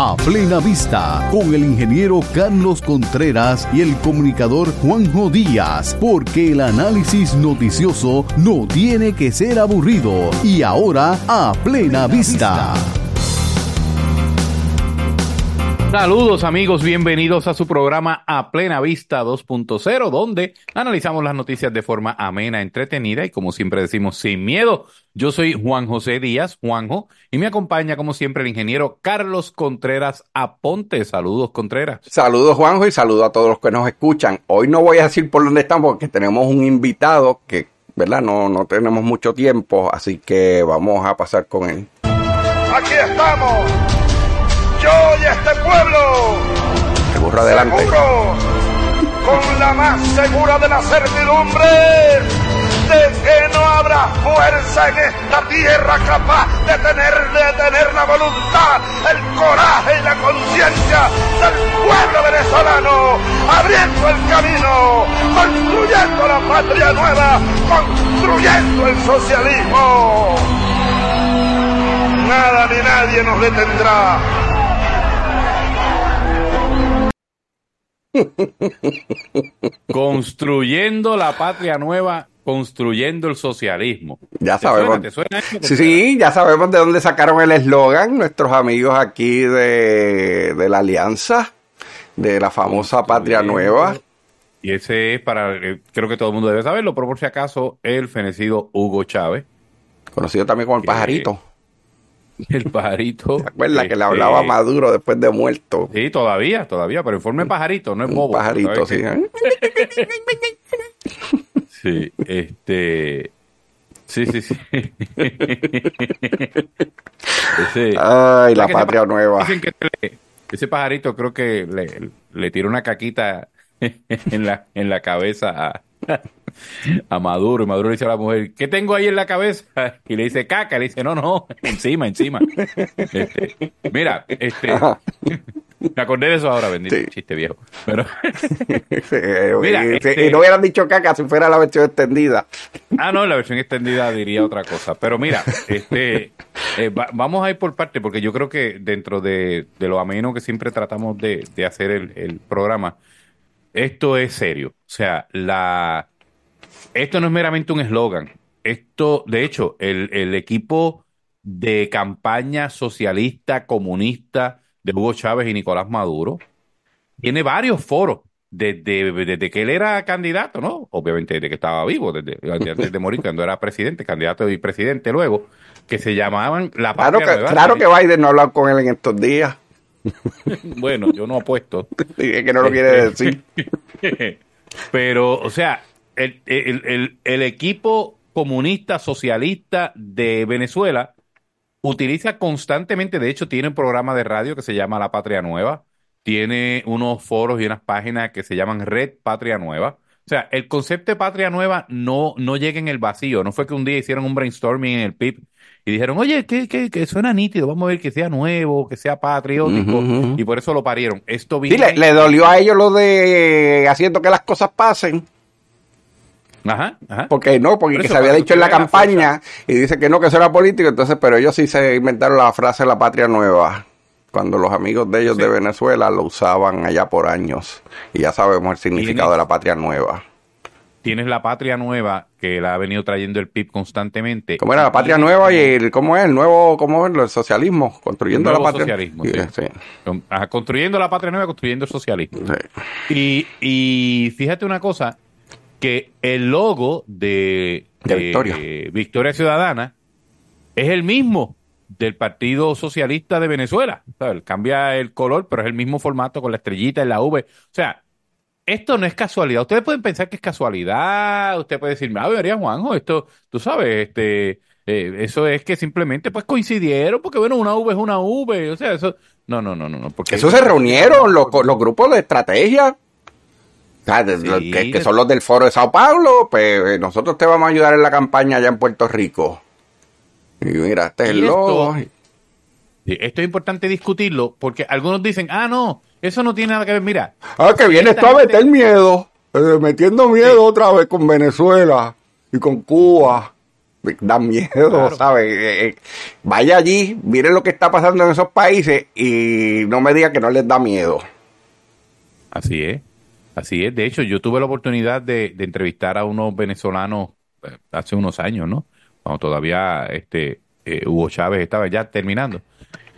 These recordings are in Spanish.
a plena vista con el ingeniero Carlos Contreras y el comunicador Juanjo Díaz, porque el análisis noticioso no tiene que ser aburrido. Y ahora a plena vista. Saludos amigos, bienvenidos a su programa A Plena Vista 2.0, donde analizamos las noticias de forma amena, entretenida y como siempre decimos, sin miedo. Yo soy Juan José Díaz, Juanjo, y me acompaña como siempre el ingeniero Carlos Contreras Aponte. Saludos Contreras. Saludos Juanjo y saludos a todos los que nos escuchan. Hoy no voy a decir por dónde estamos porque tenemos un invitado que, ¿verdad? No, no tenemos mucho tiempo, así que vamos a pasar con él. Aquí estamos yo y este pueblo. Burro adelante. Seguro, con la más segura de la certidumbre de que no habrá fuerza en esta tierra capaz de tener, de tener la voluntad, el coraje y la conciencia del pueblo venezolano, abriendo el camino, construyendo la patria nueva, construyendo el socialismo. Nada ni nadie nos detendrá. Construyendo la patria nueva, construyendo el socialismo. Ya sabemos. sí, sí, ya sabemos de dónde sacaron el eslogan nuestros amigos aquí de, de, la Alianza, de la famosa Patria Nueva. Y ese es para, eh, creo que todo el mundo debe saberlo, pero por si acaso, el fenecido Hugo Chávez. Conocido también como el pajarito. El pajarito. ¿Te acuerdas que le hablaba este, Maduro después de muerto? Sí, todavía, todavía, pero informe pajarito, no es bobo. pajarito, sí. ¿eh? sí, este. Sí, sí, sí. ese, Ay, la patria nueva. Dicen que ese pajarito creo que le, le tiró una caquita en la, en la cabeza a, a Maduro y Maduro le dice a la mujer, ¿qué tengo ahí en la cabeza? Y le dice caca, le dice, no, no, encima, encima. Este, mira, este, me acordé de eso ahora, bendito sí. chiste viejo. Pero, mira, este, y no hubieran dicho caca si fuera la versión extendida. Ah, no, la versión extendida diría otra cosa. Pero mira, este, eh, va, vamos a ir por parte, porque yo creo que dentro de, de lo ameno que siempre tratamos de, de hacer el, el programa, esto es serio. O sea, la esto no es meramente un eslogan. Esto, de hecho, el, el, equipo de campaña socialista, comunista de Hugo Chávez y Nicolás Maduro tiene varios foros desde, desde que él era candidato, ¿no? Obviamente desde que estaba vivo, desde antes de morir, cuando era presidente, candidato y presidente luego, que se llamaban la Claro que, claro que Biden no ha hablado con él en estos días. bueno, yo no apuesto. es que no lo quiere decir. Pero, o sea, el, el, el, el, equipo comunista socialista de Venezuela utiliza constantemente, de hecho tiene un programa de radio que se llama La Patria Nueva, tiene unos foros y unas páginas que se llaman Red Patria Nueva. O sea, el concepto de Patria Nueva no, no llega en el vacío, no fue que un día hicieron un brainstorming en el PIB y dijeron, oye, que, que, que suena nítido, vamos a ver que sea nuevo, que sea patriótico, uh -huh. y por eso lo parieron. Esto viene... Sí, le, le dolió a ellos lo de haciendo que las cosas pasen. Ajá, ajá. Porque no, porque se había dicho en la campaña y dice que no, que eso era político, entonces, pero ellos sí se inventaron la frase la patria nueva, cuando los amigos de ellos sí. de Venezuela lo usaban allá por años y ya sabemos el significado de la patria nueva. Tienes la patria nueva que la ha venido trayendo el PIB constantemente. ¿Cómo era la patria nueva y el, cómo es el nuevo, cómo es el socialismo? Construyendo el la patria socialismo, sí. Sí. Construyendo la patria nueva, construyendo el socialismo. Y, y fíjate una cosa, que el logo de, de, de Victoria. Victoria. Ciudadana es el mismo del Partido Socialista de Venezuela. ¿sabes? Cambia el color, pero es el mismo formato con la estrellita y la V. O sea, esto no es casualidad. Ustedes pueden pensar que es casualidad. Usted puede decir, ah, vería Juanjo, esto, tú sabes, este, eh, eso es que simplemente pues coincidieron, porque bueno, una V es una V. O sea, eso, no, no, no, no. Porque eso se reunieron los, los grupos de estrategia Sí, que, que, son los del foro de Sao Paulo, pues nosotros te vamos a ayudar en la campaña allá en Puerto Rico. Y mira, este es el logo. Esto, esto es importante discutirlo porque algunos dicen, ah, no, eso no tiene nada que ver. Mira. Ah, que viene esto a meter miedo, eh, metiendo miedo sí. otra vez con Venezuela y con Cuba. Da miedo, ¿sabes? Eh, eh, vaya allí, mire lo que está pasando en esos países y no me diga que no les da miedo. Así es, así es. De hecho, yo tuve la oportunidad de, entrevistar a unos venezolanos hace unos años, ¿no? Cuando todavía este Hugo Chávez estaba ya terminando.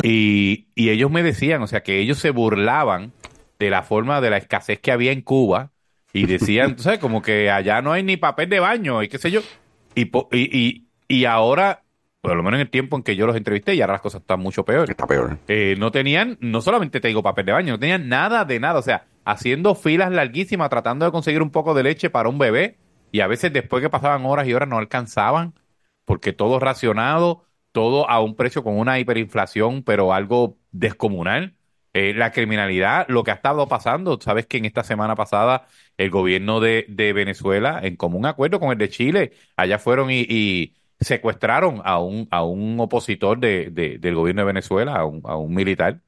Y, y ellos me decían, o sea, que ellos se burlaban de la forma de la escasez que había en Cuba y decían, tú sabes, como que allá no hay ni papel de baño y qué sé yo. Y, y, y, ahora, por lo menos en el tiempo en que yo los entrevisté, y ahora las cosas están mucho peor. Está peor. Eh, no tenían, no solamente te digo papel de baño, no tenían nada de nada. O sea, haciendo filas larguísimas, tratando de conseguir un poco de leche para un bebé. Y a veces después que pasaban horas y horas no alcanzaban, porque todo racionado, todo a un precio con una hiperinflación, pero algo descomunal. Eh, la criminalidad, lo que ha estado pasando, sabes que en esta semana pasada el gobierno de, Venezuela, en común acuerdo con el de Chile, allá fueron y, secuestraron a un, a un opositor de, del gobierno de Venezuela, a un, a un militar.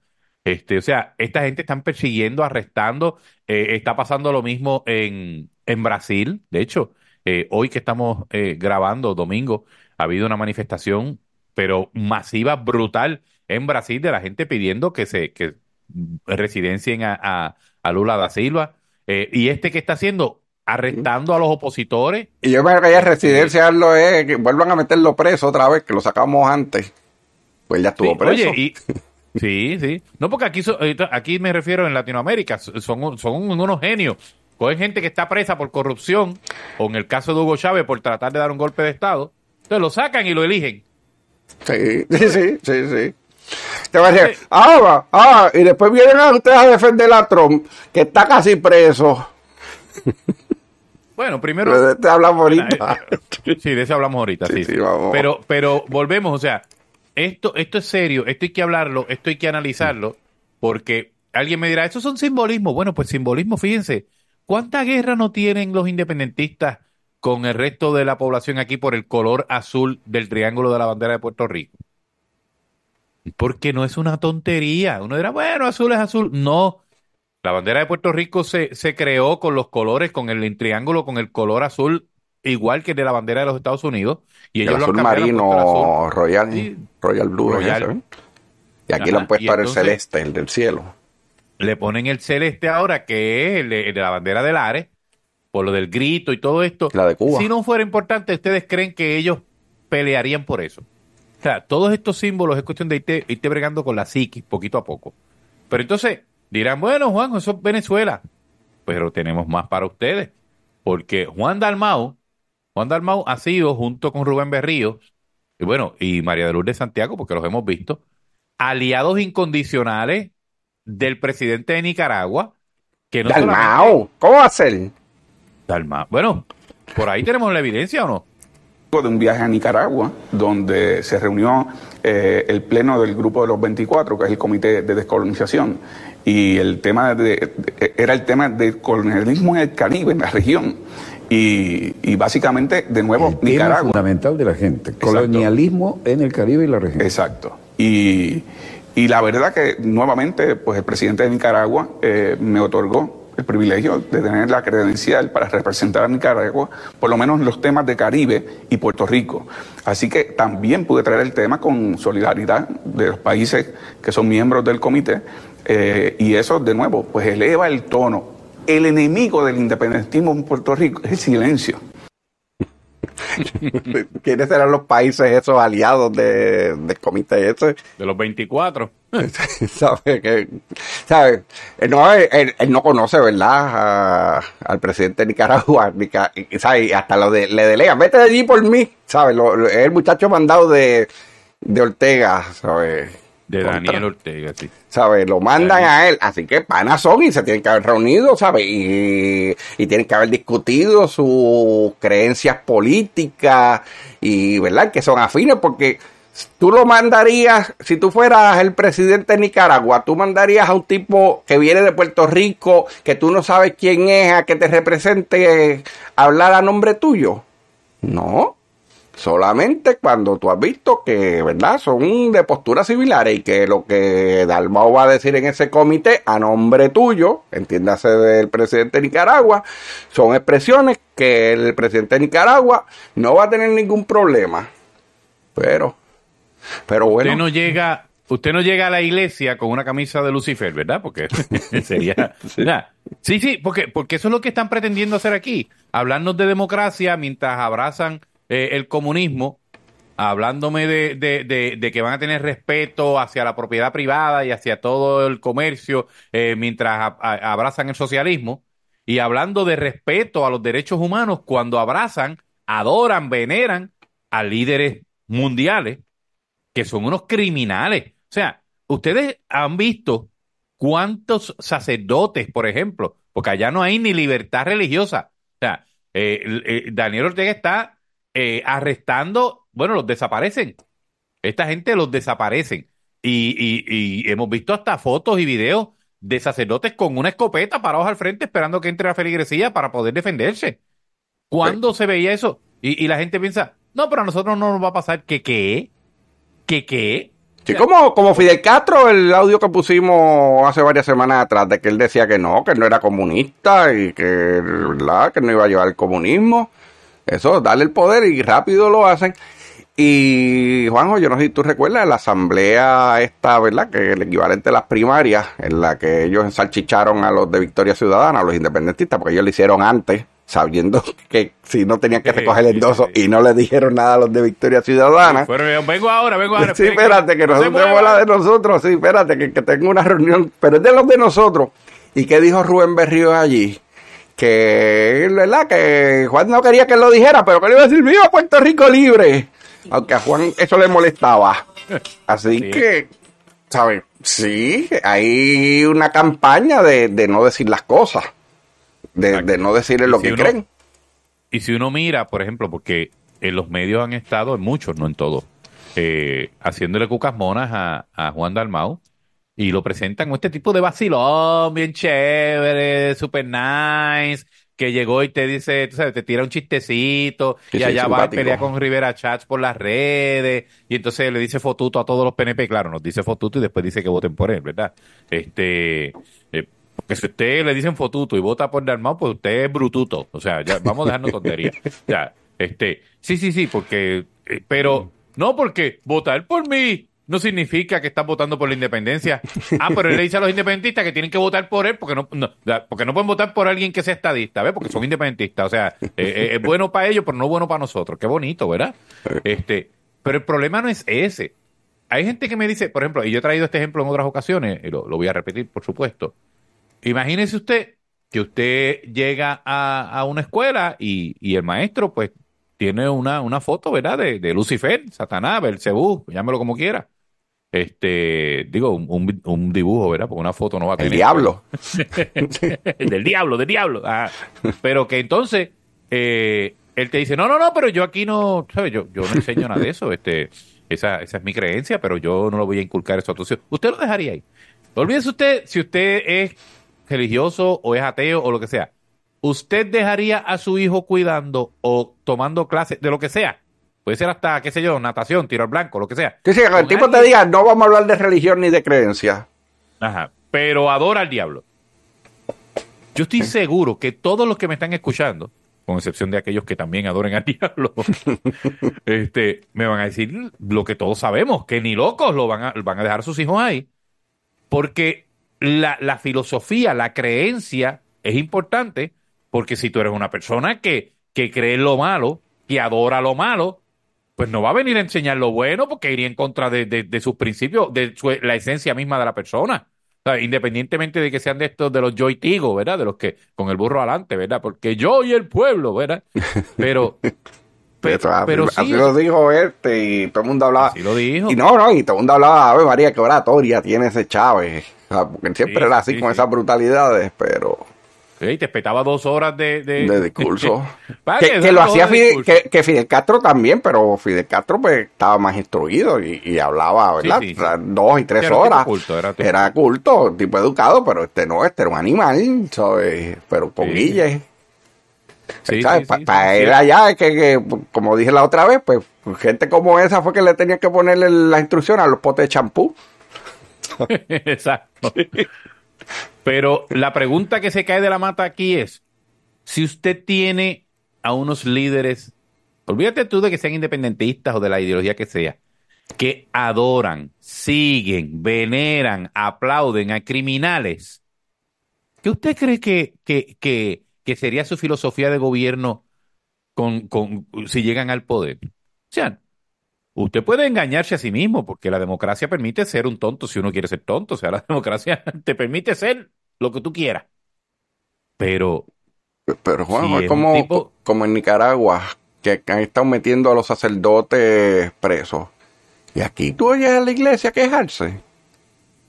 Este, o sea, esta gente están persiguiendo, arrestando. Eh, está pasando lo mismo en, en Brasil. De hecho, eh, hoy que estamos grabando, domingo, ha habido una manifestación, pero masiva, brutal, en Brasil de la gente pidiendo que se, que residencien a, a, Lula da Silva. Eh, y este que está haciendo, arrestando a los opositores. Y yo me que residenciarlo es que vuelvan a meterlo preso otra vez, que lo sacamos antes. Pues ya estuvo preso. Oye, sí, sí. No, porque aquí, aquí me refiero en Latinoamérica, son, son unos genios. Cogen gente que está presa por corrupción, o en el caso de Hugo Chávez por tratar de dar un golpe de Estado. Entonces lo sacan y lo eligen. Sí, sí, sí, sí. sí. Te va a decir, ah, ah, y después vienen a ustedes a defender a Trump, que está casi preso. Bueno, primero. De este hablamos ahorita. Eh, sí, de eso hablamos ahorita, sí. Pero, pero volvemos, o sea, esto, esto es serio, esto hay que hablarlo, esto hay que analizarlo, porque alguien me dirá, eso son simbolismos. Bueno, pues simbolismo, fíjense, ¿cuánta guerra no tienen los independentistas con el resto de la población aquí por el color azul del triángulo de la bandera de Puerto Rico? Porque no es una tontería. Uno dirá, bueno, azul es azul. No. La bandera de Puerto Rico se, se creó con los colores, con el triángulo, con el color azul, igual que el de la bandera de los Estados Unidos. Y ellos el azul marino royal, royal blue. Royal. Y aquí lo han puesto ahora el celeste, el del cielo. Le ponen el celeste ahora, que es el de, la bandera del Ares, por lo del grito y todo esto. La de Cuba. Si no fuera importante, ¿ustedes creen que ellos pelearían por eso? O sea, todos estos símbolos es cuestión de irte, bregando con la psiquis poquito a poco. Pero entonces dirán, bueno, Juan, eso es Venezuela. Pero tenemos más para ustedes. Porque Juan Dalmau, Juan Dalmau ha sido, junto con Rubén Berríos, y bueno, y María de Lourdes Santiago, porque los hemos visto, aliados incondicionales del presidente de Nicaragua. Que no Dalmau, ¿cómo va a ser? Dalmau. Bueno, por ahí tenemos la evidencia o no de un viaje a Nicaragua, donde se reunió eh, el pleno del Grupo de los 24, que es el Comité de Descolonización, y el tema de, era el tema del colonialismo en el Caribe, en la región. Y, básicamente, de nuevo, el Nicaragua. Tema fundamental de la gente, colonialismo en el Caribe y la región. Exacto. Y, y la verdad que nuevamente, pues el presidente de Nicaragua eh, me otorgó el privilegio de tener la credencial para representar a Nicaragua, por lo menos en los temas de Caribe y Puerto Rico. Así que también pude traer el tema con solidaridad de los países que son miembros del comité, eh, y eso, de nuevo, pues eleva el tono. El enemigo del independentismo en Puerto Rico es el silencio. ¿Quiénes serán los países esos aliados de, del comité ese? De los 24. ¿Sabe? Que, ¿sabe? Él, no, él, no conoce, ¿verdad? al presidente de Nicaragua. ¿sabe? Hasta lo de, le delega, vete de allí por mí. ¿Sabes? es el muchacho mandado de, de Ortega, ¿sabes? De Daniel Ortega, sí. ¿Sabes? Lo mandan a él. Así que panas son y se tienen que haber reunido, ¿sabes? Y, y tienen que haber discutido sus creencias políticas y, ¿verdad? Que son afines porque tú lo mandarías, si tú fueras el presidente de Nicaragua, tú mandarías a un tipo que viene de Puerto Rico, que tú no sabes quién es, a que te represente, a hablar a nombre tuyo. No. Solamente cuando tú has visto que, ¿verdad? Son de posturas similares y que lo que Dalmau va a decir en ese comité a nombre tuyo, entiéndase del presidente de Nicaragua, son expresiones que el presidente de Nicaragua no va a tener ningún problema. Pero, pero bueno. Usted no llega, usted no llega a la iglesia con una camisa de Lucifer, ¿verdad? Porque sería... Sí, sí, porque, porque eso es lo que están pretendiendo hacer aquí. Hablarnos de democracia mientras abrazan eh, el comunismo, hablándome de, de, que van a tener respeto hacia la propiedad privada y hacia todo el comercio eh, mientras abrazan el socialismo, y hablando de respeto a los derechos humanos cuando abrazan, adoran, veneran a líderes mundiales que son unos criminales. O sea, ustedes han visto cuántos sacerdotes, por ejemplo, porque allá no hay ni libertad religiosa. O sea, eh, Daniel Ortega está eh, arrestando, bueno, los desaparecen. Esta gente los desaparecen. Y, y, hemos visto hasta fotos y videos de sacerdotes con una escopeta parados al frente esperando que entre la feligresía para poder defenderse. ¿Cuándo se veía eso? Y, la gente piensa, no, pero a nosotros no nos va a pasar que qué, que qué. Sí, como, como Fidel Castro, el audio que pusimos hace varias semanas atrás, de que él decía que no, que no era comunista y que, ¿verdad? que no iba a llevar el comunismo. Eso, darle el poder y rápido lo hacen. Y Juanjo, yo no sé si tú recuerdas la asamblea esta, ¿verdad? Que el equivalente a las primarias, en la que ellos ensalchicharon a los de Victoria Ciudadana, a los independentistas, porque ellos lo hicieron antes, sabiendo que si no tenían que recoger el endoso y no le dijeron nada a los de Victoria Ciudadana. pero vengo ahora, vengo ahora. Sí, espérate, que nosotros tenemos la de nosotros, sí, espérate, que, que tengo una reunión, pero es de los de nosotros. ¿Y qué dijo Rubén Berrío allí? Que, ¿verdad? Que Juan no quería que lo dijera, pero que le iba a decir, viva Puerto Rico libre. Aunque a Juan eso le molestaba. Así que, ¿sabes? Sí, hay una campaña de, no decir las cosas, de, no decirle lo que creen. Y si uno mira, por ejemplo, porque en los medios han estado, en muchos, no en todos, eh, haciéndole cucas monas a, a Juan Dalmau, y lo presentan con este tipo de vacilón, bien chévere, super nice, que llegó y te dice, tú sabes, te tira un chistecito, y allá va a pelear con Rivera Chats por las redes, y entonces le dice fotuto a todos los PNP, claro, nos dice fotuto y después dice que voten por él, ¿verdad? Este, eh, porque si usted le dicen fotuto y vota por Dalmau, pues usted es brututo, o sea, ya vamos a dejarnos tonterías. Ya, este, sí, sí, sí, porque, eh, pero, no porque votar por mí no significa que están votando por la independencia. Ah, pero él le dice a los independentistas que tienen que votar por él porque no, porque no pueden votar por alguien que sea estadista, ¿ves? Porque son independentistas. O sea, eh, eh, es bueno para ellos, pero no bueno para nosotros. Qué bonito, ¿verdad? Este, pero el problema no es ese. Hay gente que me dice, por ejemplo, y yo he traído este ejemplo en otras ocasiones, y lo, voy a repetir, por supuesto. Imagínese usted que usted llega a, una escuela y, y el maestro, pues, tiene una, una foto, ¿verdad? De, de Lucifer, Satanás, Belcebú, llámelo como quiera. Este, digo, un, un, dibujo, ¿verdad? Porque una foto no va a tener. El diablo. del diablo, del diablo. Ah, pero que entonces, eh, él te dice, no, no, no, pero yo aquí no, ¿sabes? Yo, yo no enseño nada de eso. Este, esa, esa es mi creencia, pero yo no lo voy a inculcar eso a tu Usted lo dejaría ahí. Olvídese usted si usted es religioso o es ateo o lo que sea. ¿usted dejaría a su hijo cuidando o tomando clases de lo que sea? Puede ser hasta, qué sé yo, natación, tiro al blanco, lo que sea. Sí, sí, que el tipo te diga, no vamos a hablar de religión ni de creencia. Ajá, pero adora al diablo. Yo estoy seguro que todos los que me están escuchando, con excepción de aquellos que también adoren al diablo, este, me van a decir lo que todos sabemos, que ni locos lo van a, van a dejar a sus hijos ahí, porque la, la filosofía, la creencia es importante, porque si tú eres una persona que, que cree en lo malo, que adora lo malo, pues no va a venir a enseñar lo bueno porque iría en contra de, sus principios, de la esencia misma de la persona. independientemente de que sean de estos, de los yo y Tigo, ¿verdad? De los que con el burro adelante, ¿verdad? Porque yo y el pueblo, ¿verdad? Pero... pero, así, lo dijo este y todo el mundo hablaba. Así lo dijo. Y no, no, y todo el mundo hablaba, Ave María, qué oratoria tiene ese Chávez. porque siempre era así con esas brutalidades, pero y te espetaba dos horas de, de... discurso. que, lo hacía Fidel, que, Fidel Castro también, pero Fidel Castro pues estaba más instruido y, hablaba, ¿verdad? Dos y tres horas. Era, culto, tipo educado, pero este no, este era un animal, ¿sabes? Pero con Guille. Para ir allá, es que, como dije la otra vez, pues gente como esa fue que le tenía que ponerle la instrucción a los potes de champú. Exacto. Pero la pregunta que se cae de la mata aquí es, si usted tiene a unos líderes, olvídate tú de que sean independentistas o de la ideología que sea, que adoran, siguen, veneran, aplauden a criminales, ¿qué usted cree que, que, que, sería su filosofía de gobierno con, con, si llegan al poder? O sea, usted puede engañarse a sí mismo porque la democracia permite ser un tonto si uno quiere ser tonto. O sea, la democracia te permite ser lo que tú quieras. Pero... Pero Juan, es como, como en Nicaragua, que han estado metiendo a los sacerdotes presos. Y aquí tú oyes a la iglesia quejarse.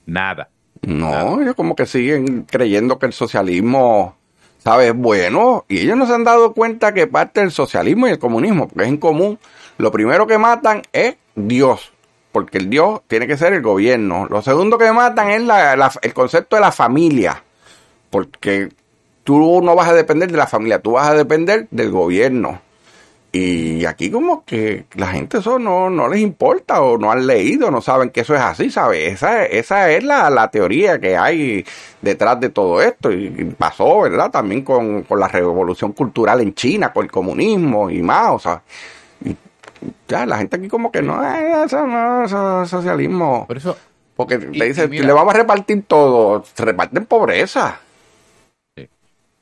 Nada. No, ellos como que siguen creyendo que el socialismo, ¿sabes? Es bueno. Y ellos no se han dado cuenta que parte del socialismo y el comunismo, porque es en común, lo primero que matan es Dios. Porque el Dios tiene que ser el gobierno. Lo segundo que matan es el concepto de la familia. Porque tú no vas a depender de la familia, tú vas a depender del gobierno. Y aquí como que la gente eso no, no les importa o no han leído, no saben que eso es así, ¿sabes? Esa, esa es la, la teoría que hay detrás de todo esto. Y pasó, ¿verdad? También con, con la revolución cultural en China, con el comunismo y más, o sea. Y ya, la gente aquí como que no, eh, eso no, eso, socialismo. Por eso, porque le dice, le vamos a repartir todo, se reparten pobreza.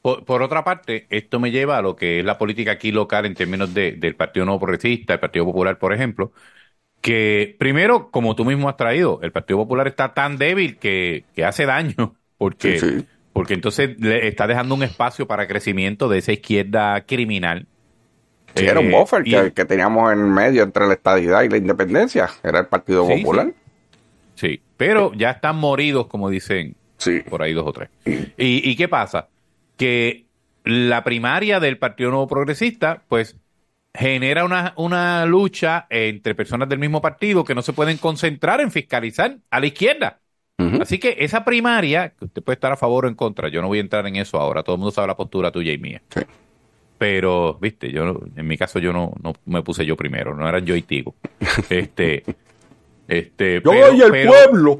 Por, otra parte, esto me lleva a lo que es la política aquí local en términos de, del Partido Nuevo Progresista, el Partido Popular, por ejemplo, que primero, como tú mismo has traído, el Partido Popular está tan débil que, hace daño, porque, porque entonces le está dejando un espacio para crecimiento de esa izquierda criminal. Sí, era un eh, buffer que, teníamos en medio entre la estadidad y la independencia, era el Partido Popular. Sí. pero ya están moridos, como dicen por ahí dos o tres. ¿Y, ¿Y qué pasa? que la primaria del Partido Nuevo Progresista, pues genera una, una lucha entre personas del mismo partido que no se pueden concentrar en fiscalizar a la izquierda. Así que esa primaria, que usted puede estar a favor o en contra, yo no voy a entrar en eso ahora, todo el mundo sabe la postura tuya y mía. Pero, viste, yo en mi caso yo no, no me puse yo primero, no eran yo y Tigo. Este, este, yo y el pueblo.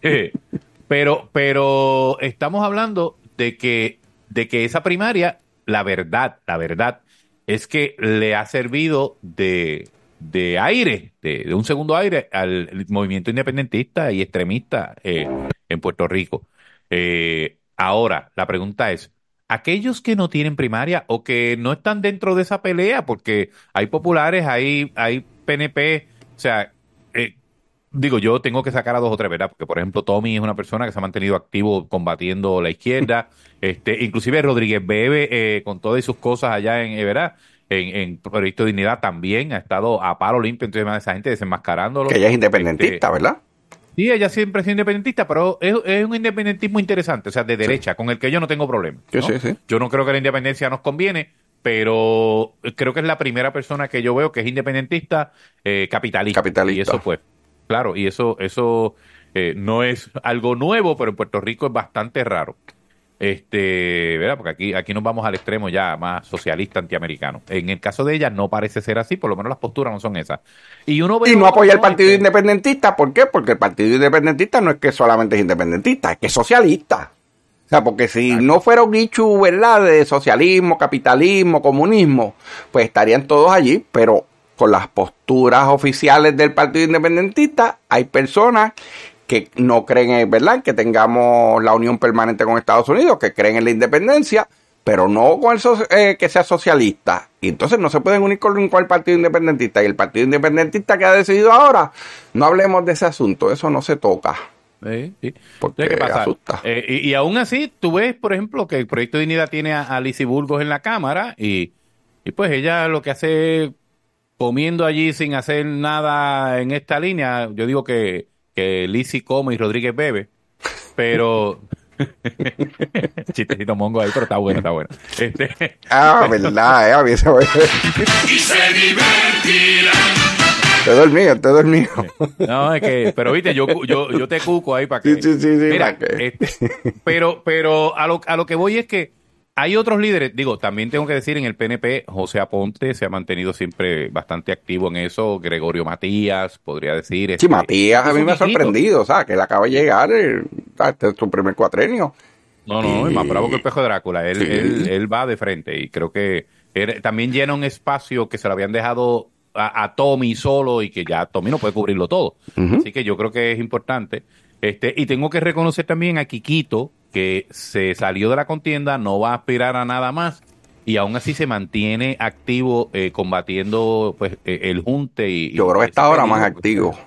pero, pero estamos hablando de que, de que esa primaria, la verdad, la verdad, es que le ha servido de, de aire, de, un segundo aire al movimiento independentista y extremista eh, en Puerto Rico. Eh, ahora, la pregunta es, aquellos que no tienen primaria o que no están dentro de esa pelea, porque hay populares, hay, hay PNP, o sea, digo, yo tengo que sacar a dos o tres, ¿verdad? Porque, por ejemplo, Tommy es una persona que se ha mantenido activo combatiendo la izquierda. este Inclusive Rodríguez Bebe, eh, con todas sus cosas allá en, eh, ¿verdad? En, en Proyecto de Dignidad también ha estado a palo limpio entre esa gente desenmascarándolo. Que ella es independentista, este, ¿verdad? Sí, ella siempre ha sido independentista, pero es, un independentismo interesante, o sea, de derecha, con el que yo no tengo problema. Sí, sí, yo no creo que la independencia nos conviene, pero creo que es la primera persona que yo veo que es independentista eh, capitalista. Capitalista. Y eso fue. Claro, y eso, eso eh, no es algo nuevo, pero en Puerto Rico es bastante raro. Este, ¿verdad? Porque aquí, aquí nos vamos al extremo ya más socialista antiamericano. En el caso de ella no parece ser así, por lo menos las posturas no son esas. Y uno y no apoya el Partido Independentista, ¿por qué? Porque el Partido Independentista no es que solamente es independentista, es que es socialista. O sea, porque si no fuera un nicho, ¿verdad?, de socialismo, capitalismo, comunismo, pues estarían todos allí, pero con las posturas oficiales del Partido Independentista, hay personas que no creen, en, ¿verdad?, que tengamos la unión permanente con Estados Unidos, que creen en la independencia, pero no con el eh, que sea socialista. Y entonces no se pueden unir con, el Partido Independentista. Y el Partido Independentista que ha decidido ahora, no hablemos de ese asunto, eso no se toca. Porque ¿Qué pasa? Eh, y, aún así, tú ves, por ejemplo, que el Proyecto de Dignidad tiene a, a Burgos en la Cámara y, y pues ella lo que hace comiendo allí sin hacer nada en esta línea, yo digo que, que Lizzy come y Rodríguez bebe, pero... Chistecito mongo ahí, pero está bueno, está bueno. Este... Ah, verdad, eh, a mí se Y se divertirán. Te dormido, te dormido. No, es que, pero viste, yo, yo, yo te cuco ahí para que. Sí, sí, sí, Mira, este, pero, pero a lo, a lo que voy es que hay otros líderes, digo, también tengo que decir en el PNP, José Aponte se ha mantenido siempre bastante activo en eso, Gregorio Matías, podría decir. Sí, este, Matías a mí me ha sorprendido, o sea, que él acaba de llegar, eh, este es su primer cuatrenio. No, no, es más bravo que el pejo de Drácula. Él, Sí. él, él va de frente y creo que él también llena un espacio que se lo habían dejado a, a Tommy solo y que ya Tommy no puede cubrirlo todo. Así que yo creo que es importante. Este, y tengo que reconocer también a Quiquito, que se salió de la contienda, no va a aspirar a nada más y aún así se mantiene activo eh, combatiendo pues eh, el junte y Yo creo que está ahora más pues. activo.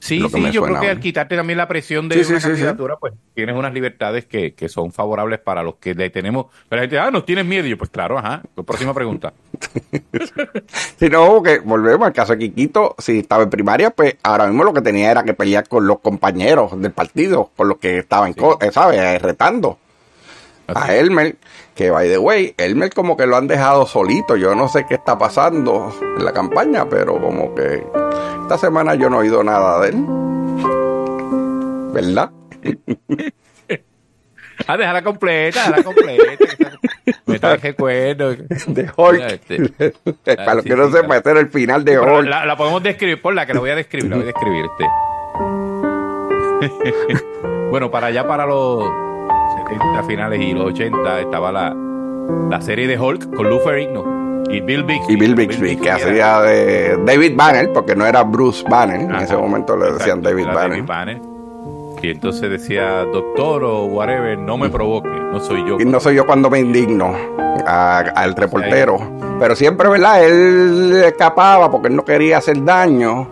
Sí, sí, yo creo que al quitarte también la presión de Sí, una sí, sí. candidatura, pues tienes unas libertades que, que son favorables para los que le tenemos. Pero la gente, ah, nos tienes miedo. Y yo, pues claro, ajá. Próxima pregunta. Si no, que volvemos al caso de Quiquito, si estaba en primaria, pues ahora mismo lo que tenía era que pelear con los compañeros del partido, con los que estaban, eh, ¿sabes?, Eh, retando a. Elmer, que by the way, Elmer como que lo han dejado solito, yo no sé qué está pasando en la campaña, pero como que esta semana yo no he oído nada de él. ¿Verdad? Ah, déjala completa, déjala completa. Me traje recuerdo. De Hulk. Este. Para los que no sepan, este era el final de Hulk. la, la podemos describir, por la que la voy a describir, la voy a describir. Este. bueno, para allá, para los 70 finales y los 80, estaba la, la serie de Hulk con Lou Ferrigno y Bill Bixby. Y Bill Bixby, que hacía de David Banner, porque no era Bruce Banner, en ese momento le decían Exacto, David Banner. Y entonces decía, doctor o whatever, no me provoque, no soy yo. Y no soy yo cuando me indigno a- al reportero. Pero siempre, ¿verdad? Él escapaba porque él no quería hacer daño.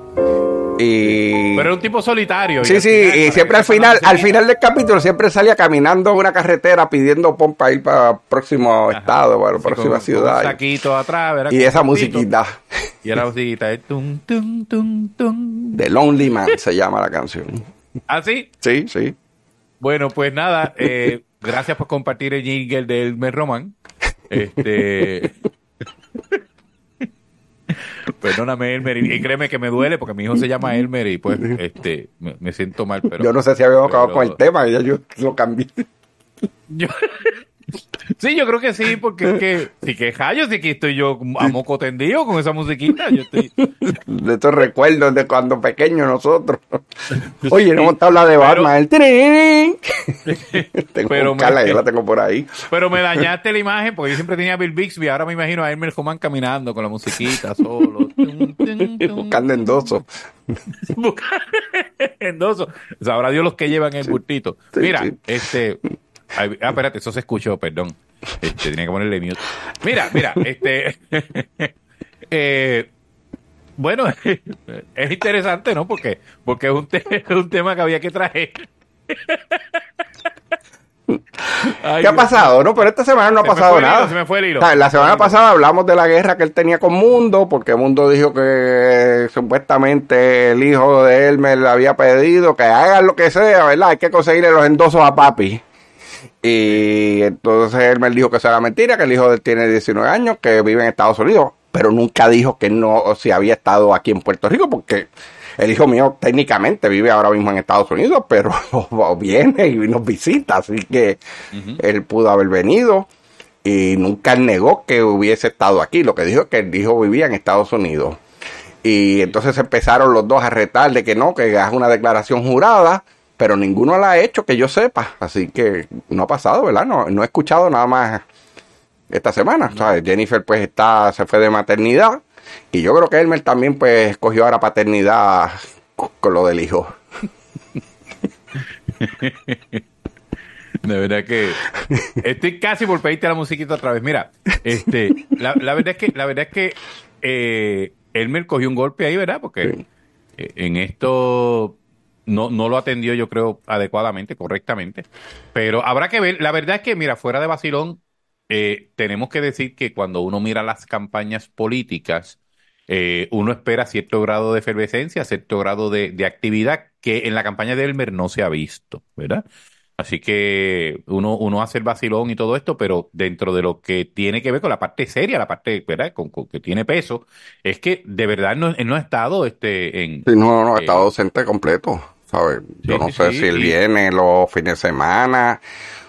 Y. Pero era un tipo solitario. Sí, al sí, final, y para siempre al final, al final del capítulo siempre salía caminando una carretera pidiendo pompa ir para el próximo ajá, estado, para la próxima con ciudad. Un saquito atrás, ¿verdad? y esa musiquita Y era la musiquita de tum, tum, tum, tum. de Lonely Man se llama la canción. ¿Ah, sí? Sí, sí. Bueno, pues nada, eh, gracias por compartir el jingle de Elmer Roman. Este. Perdóname, Elmer, y créeme que me duele porque mi hijo se llama Elmer y pues este me, me siento mal, pero yo no sé si habíamos acabado pero- con el tema, ya yo lo cambié. yo- Sí, yo creo que sí, porque es que sí que hallo, sí que estoy yo a moco tendido con esa musiquita, yo estoy de estos recuerdos de cuando pequeños nosotros. Oye, no hemos estado hablando de Pero- Batman. El tren. tengo Pero me- yo la tengo por ahí. Pero me dañaste la imagen porque yo siempre tenía a Bill Bixby. Ahora me imagino a Elmer Roman caminando con la musiquita solo. Buscando endoso. Buscando endoso. Sabrá Dios los que llevan el bultito. Sí, Mira, sí. este. Ah, espérate, eso se escuchó, perdón. Este, tenía que ponerle mute. Mira, mira, este. eh, bueno, es interesante, ¿no? Porque, porque es un, te- es un tema que había que traer. Ay, ¿Qué ha pasado? No, pero esta semana no ha Se me pasado hilo, nada. se me fue el hilo. O sea, la Se me semana pasada hablamos de la guerra que él tenía con Mundo, porque Mundo dijo que supuestamente el hijo de Elmer le había pedido que hagan lo que sea, ¿verdad? Hay que conseguirle los endosos a papi. Y entonces Elmer dijo que eso era mentira, que el hijo de él tiene 19 años, que vive en Estados Unidos, pero nunca dijo que no, o si había estado aquí en Puerto Rico, porque el hijo mío técnicamente vive ahora mismo en Estados Unidos, pero viene y nos visita, así que él pudo haber venido y nunca negó que hubiese estado aquí. Lo que dijo es que el hijo vivía en Estados Unidos. Y entonces empezaron los dos a retar de que no, que haga una declaración jurada, pero ninguno la ha hecho que yo sepa. Así que no ha pasado, ¿verdad? No, no he escuchado nada más esta semana. ¿sabes? Jennifer pues está, se fue de maternidad y yo creo que Elmer también pues escogió ahora paternidad con lo del hijo. De verdad que estoy casi por pedirte la musiquita otra vez. Mira, este, la, la verdad es que, la verdad es que eh, Elmer cogió un golpe ahí, ¿verdad? Porque Sí. en esto no, no lo atendió, yo creo, adecuadamente, correctamente. Pero habrá que ver. La verdad es que, mira, fuera de vacilón, eh, tenemos que decir que cuando uno mira las campañas políticas, eh, uno espera cierto grado de efervescencia, cierto grado de, de actividad que en la campaña de Elmer no se ha visto, ¿verdad? Así que uno, uno hace el vacilón y todo esto, pero dentro de lo que tiene que ver con la parte seria, la parte, ¿verdad? Con, con que tiene peso, es que de verdad no, no ha estado este, en... Sí, no, no, eh, está ausente completo, ¿sabes? Yo sí, no sé sí, si él viene los fines de semana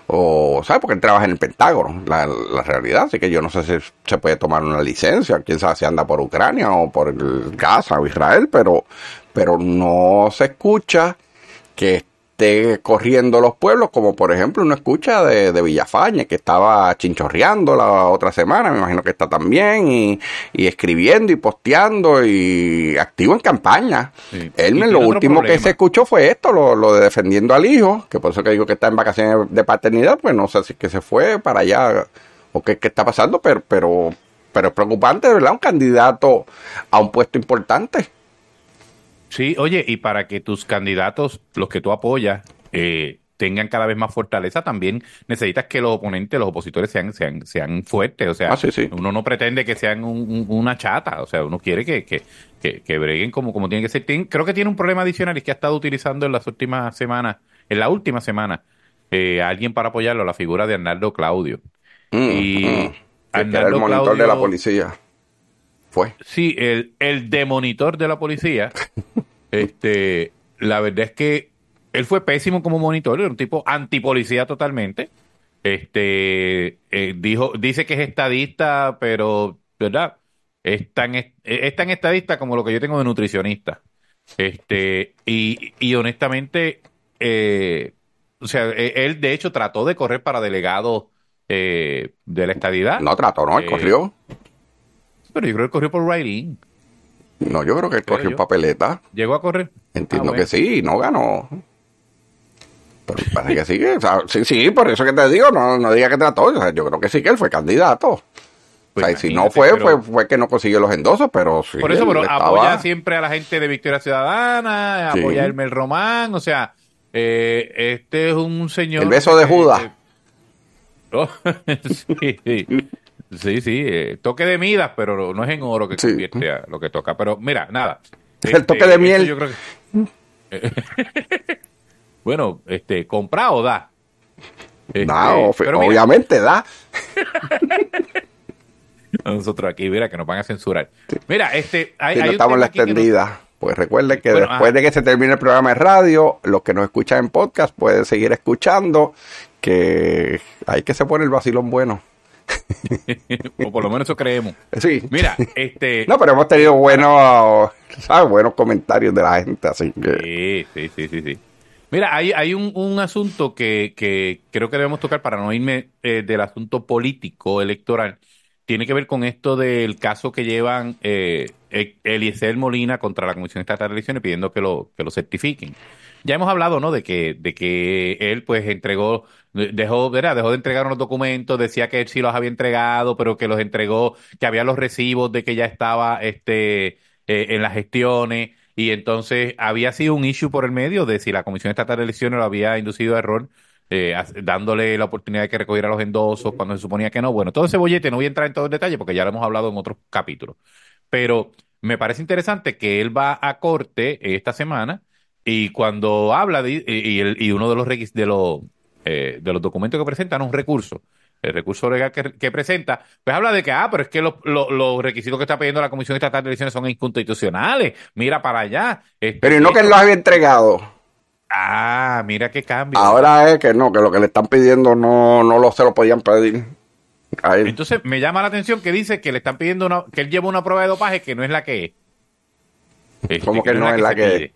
o, ¿sabes? Porque él trabaja en el Pentágono, la, la, realidad. Así que yo no sé si se puede tomar una licencia, quién sabe si anda por Ucrania o por el Gaza o Israel, pero, pero no se escucha que esté corriendo los pueblos, como por ejemplo uno escucha de, de Villafañe, que estaba chinchorreando la otra semana, me imagino que está también, y, y escribiendo y posteando y activo en campaña. Sí. Él, lo último problema. que se escuchó fue esto, lo, lo, de defendiendo al hijo, que por eso que digo que está en vacaciones de paternidad, pues no sé si que se fue para allá o qué, qué está pasando, pero, pero, pero es preocupante, ¿verdad? Un candidato a un puesto importante. Sí, oye, y para que tus candidatos, los que tú apoyas, eh, tengan cada vez más fortaleza, también necesitas que los oponentes, los opositores sean, sean, sean fuertes. O sea, ah, sí, sí. uno no pretende que sean un, un, una chata, o sea, uno quiere que, que, que, que breguen como, como tienen que ser. Tien, creo que tiene un problema adicional y es que ha estado utilizando en las últimas semanas, en la última semana, eh, a alguien para apoyarlo, la figura de Arnaldo Claudio. Mm, y mm. Arnaldo el monitor Claudio, de la policía. Fue. Sí, el, el demonitor de la policía. este, la verdad es que él fue pésimo como monitor, era un tipo antipolicía totalmente. Este, eh, dijo, dice que es estadista, pero, ¿verdad? Es tan, es tan estadista como lo que yo tengo de nutricionista. Este, y, y honestamente, eh, o sea, él de hecho trató de correr para delegado eh, de la estadidad. No trató, no, él corrió. Pero yo creo que corrió por writing. No, yo creo que él corrió en papeleta. ¿Llegó a correr? Entiendo ah, bueno. que sí, no ganó. Pero parece que sí, o sea, sí, sí, por eso que te digo, no, no diga que trató. O sea, yo creo que sí que él fue candidato. Pues o sea, y si no fue, fue, fue que no consiguió los endosos, pero sí. Por eso, pero estaba... apoya siempre a la gente de Victoria Ciudadana, sí. apoya a Hermel Román, o sea, eh, este es un señor. El beso de Judas. Eh, oh, sí, sí. Sí, sí, eh, toque de midas, pero no es en oro que sí. convierte a lo que toca. Pero mira, nada. El este, toque de miel. Yo creo que... bueno, este, compra o da. Este, no, obviamente mira, da. Nosotros aquí, mira, que nos van a censurar. Sí. Mira, este. Hay, sí, hay no estamos en la extendida. No... Pues recuerden que bueno, después ajá. de que se termine el programa de radio, los que nos escuchan en podcast pueden seguir escuchando. Que hay que se pone el vacilón bueno. o por lo menos eso creemos. Sí. Mira, este. No, pero hemos tenido buenos, ¿sabes? buenos comentarios de la gente, así que. Sí, sí, sí, sí. sí. Mira, hay, hay un, un asunto que, que, creo que debemos tocar para no irme eh, del asunto político electoral. Tiene que ver con esto del caso que llevan eh, Eliezer Molina contra la Comisión Estatal de Elecciones pidiendo que lo, que lo certifiquen. Ya hemos hablado, ¿no? De que, de que él, pues, entregó, dejó, ¿verdad? Dejó de entregar unos documentos, decía que él sí los había entregado, pero que los entregó, que había los recibos de que ya estaba, este, eh, en las gestiones, y entonces había sido un issue por el medio de si la Comisión Estatal de Elecciones lo había inducido a error, eh, dándole la oportunidad de que recogiera los endosos cuando se suponía que no. Bueno, todo ese bollete, no voy a entrar en todo el detalle porque ya lo hemos hablado en otros capítulos, pero me parece interesante que él va a corte esta semana y cuando habla de, y, y, y, uno de los de los eh, de los documentos que presenta no es un recurso, el recurso legal que, que, presenta, pues habla de que, ah, pero es que los, los, los, requisitos que está pidiendo la Comisión Estatal de Elecciones son inconstitucionales. Mira para allá. Este, pero y no que él los había entregado. Ah, mira qué cambio. Ahora es que no, que lo que le están pidiendo no, no lo, se lo podían pedir. Entonces me llama la atención que dice que le están pidiendo una, que él lleva una prueba de dopaje que no es la que es. Este, ¿Cómo que, que no, es la que, es la que es?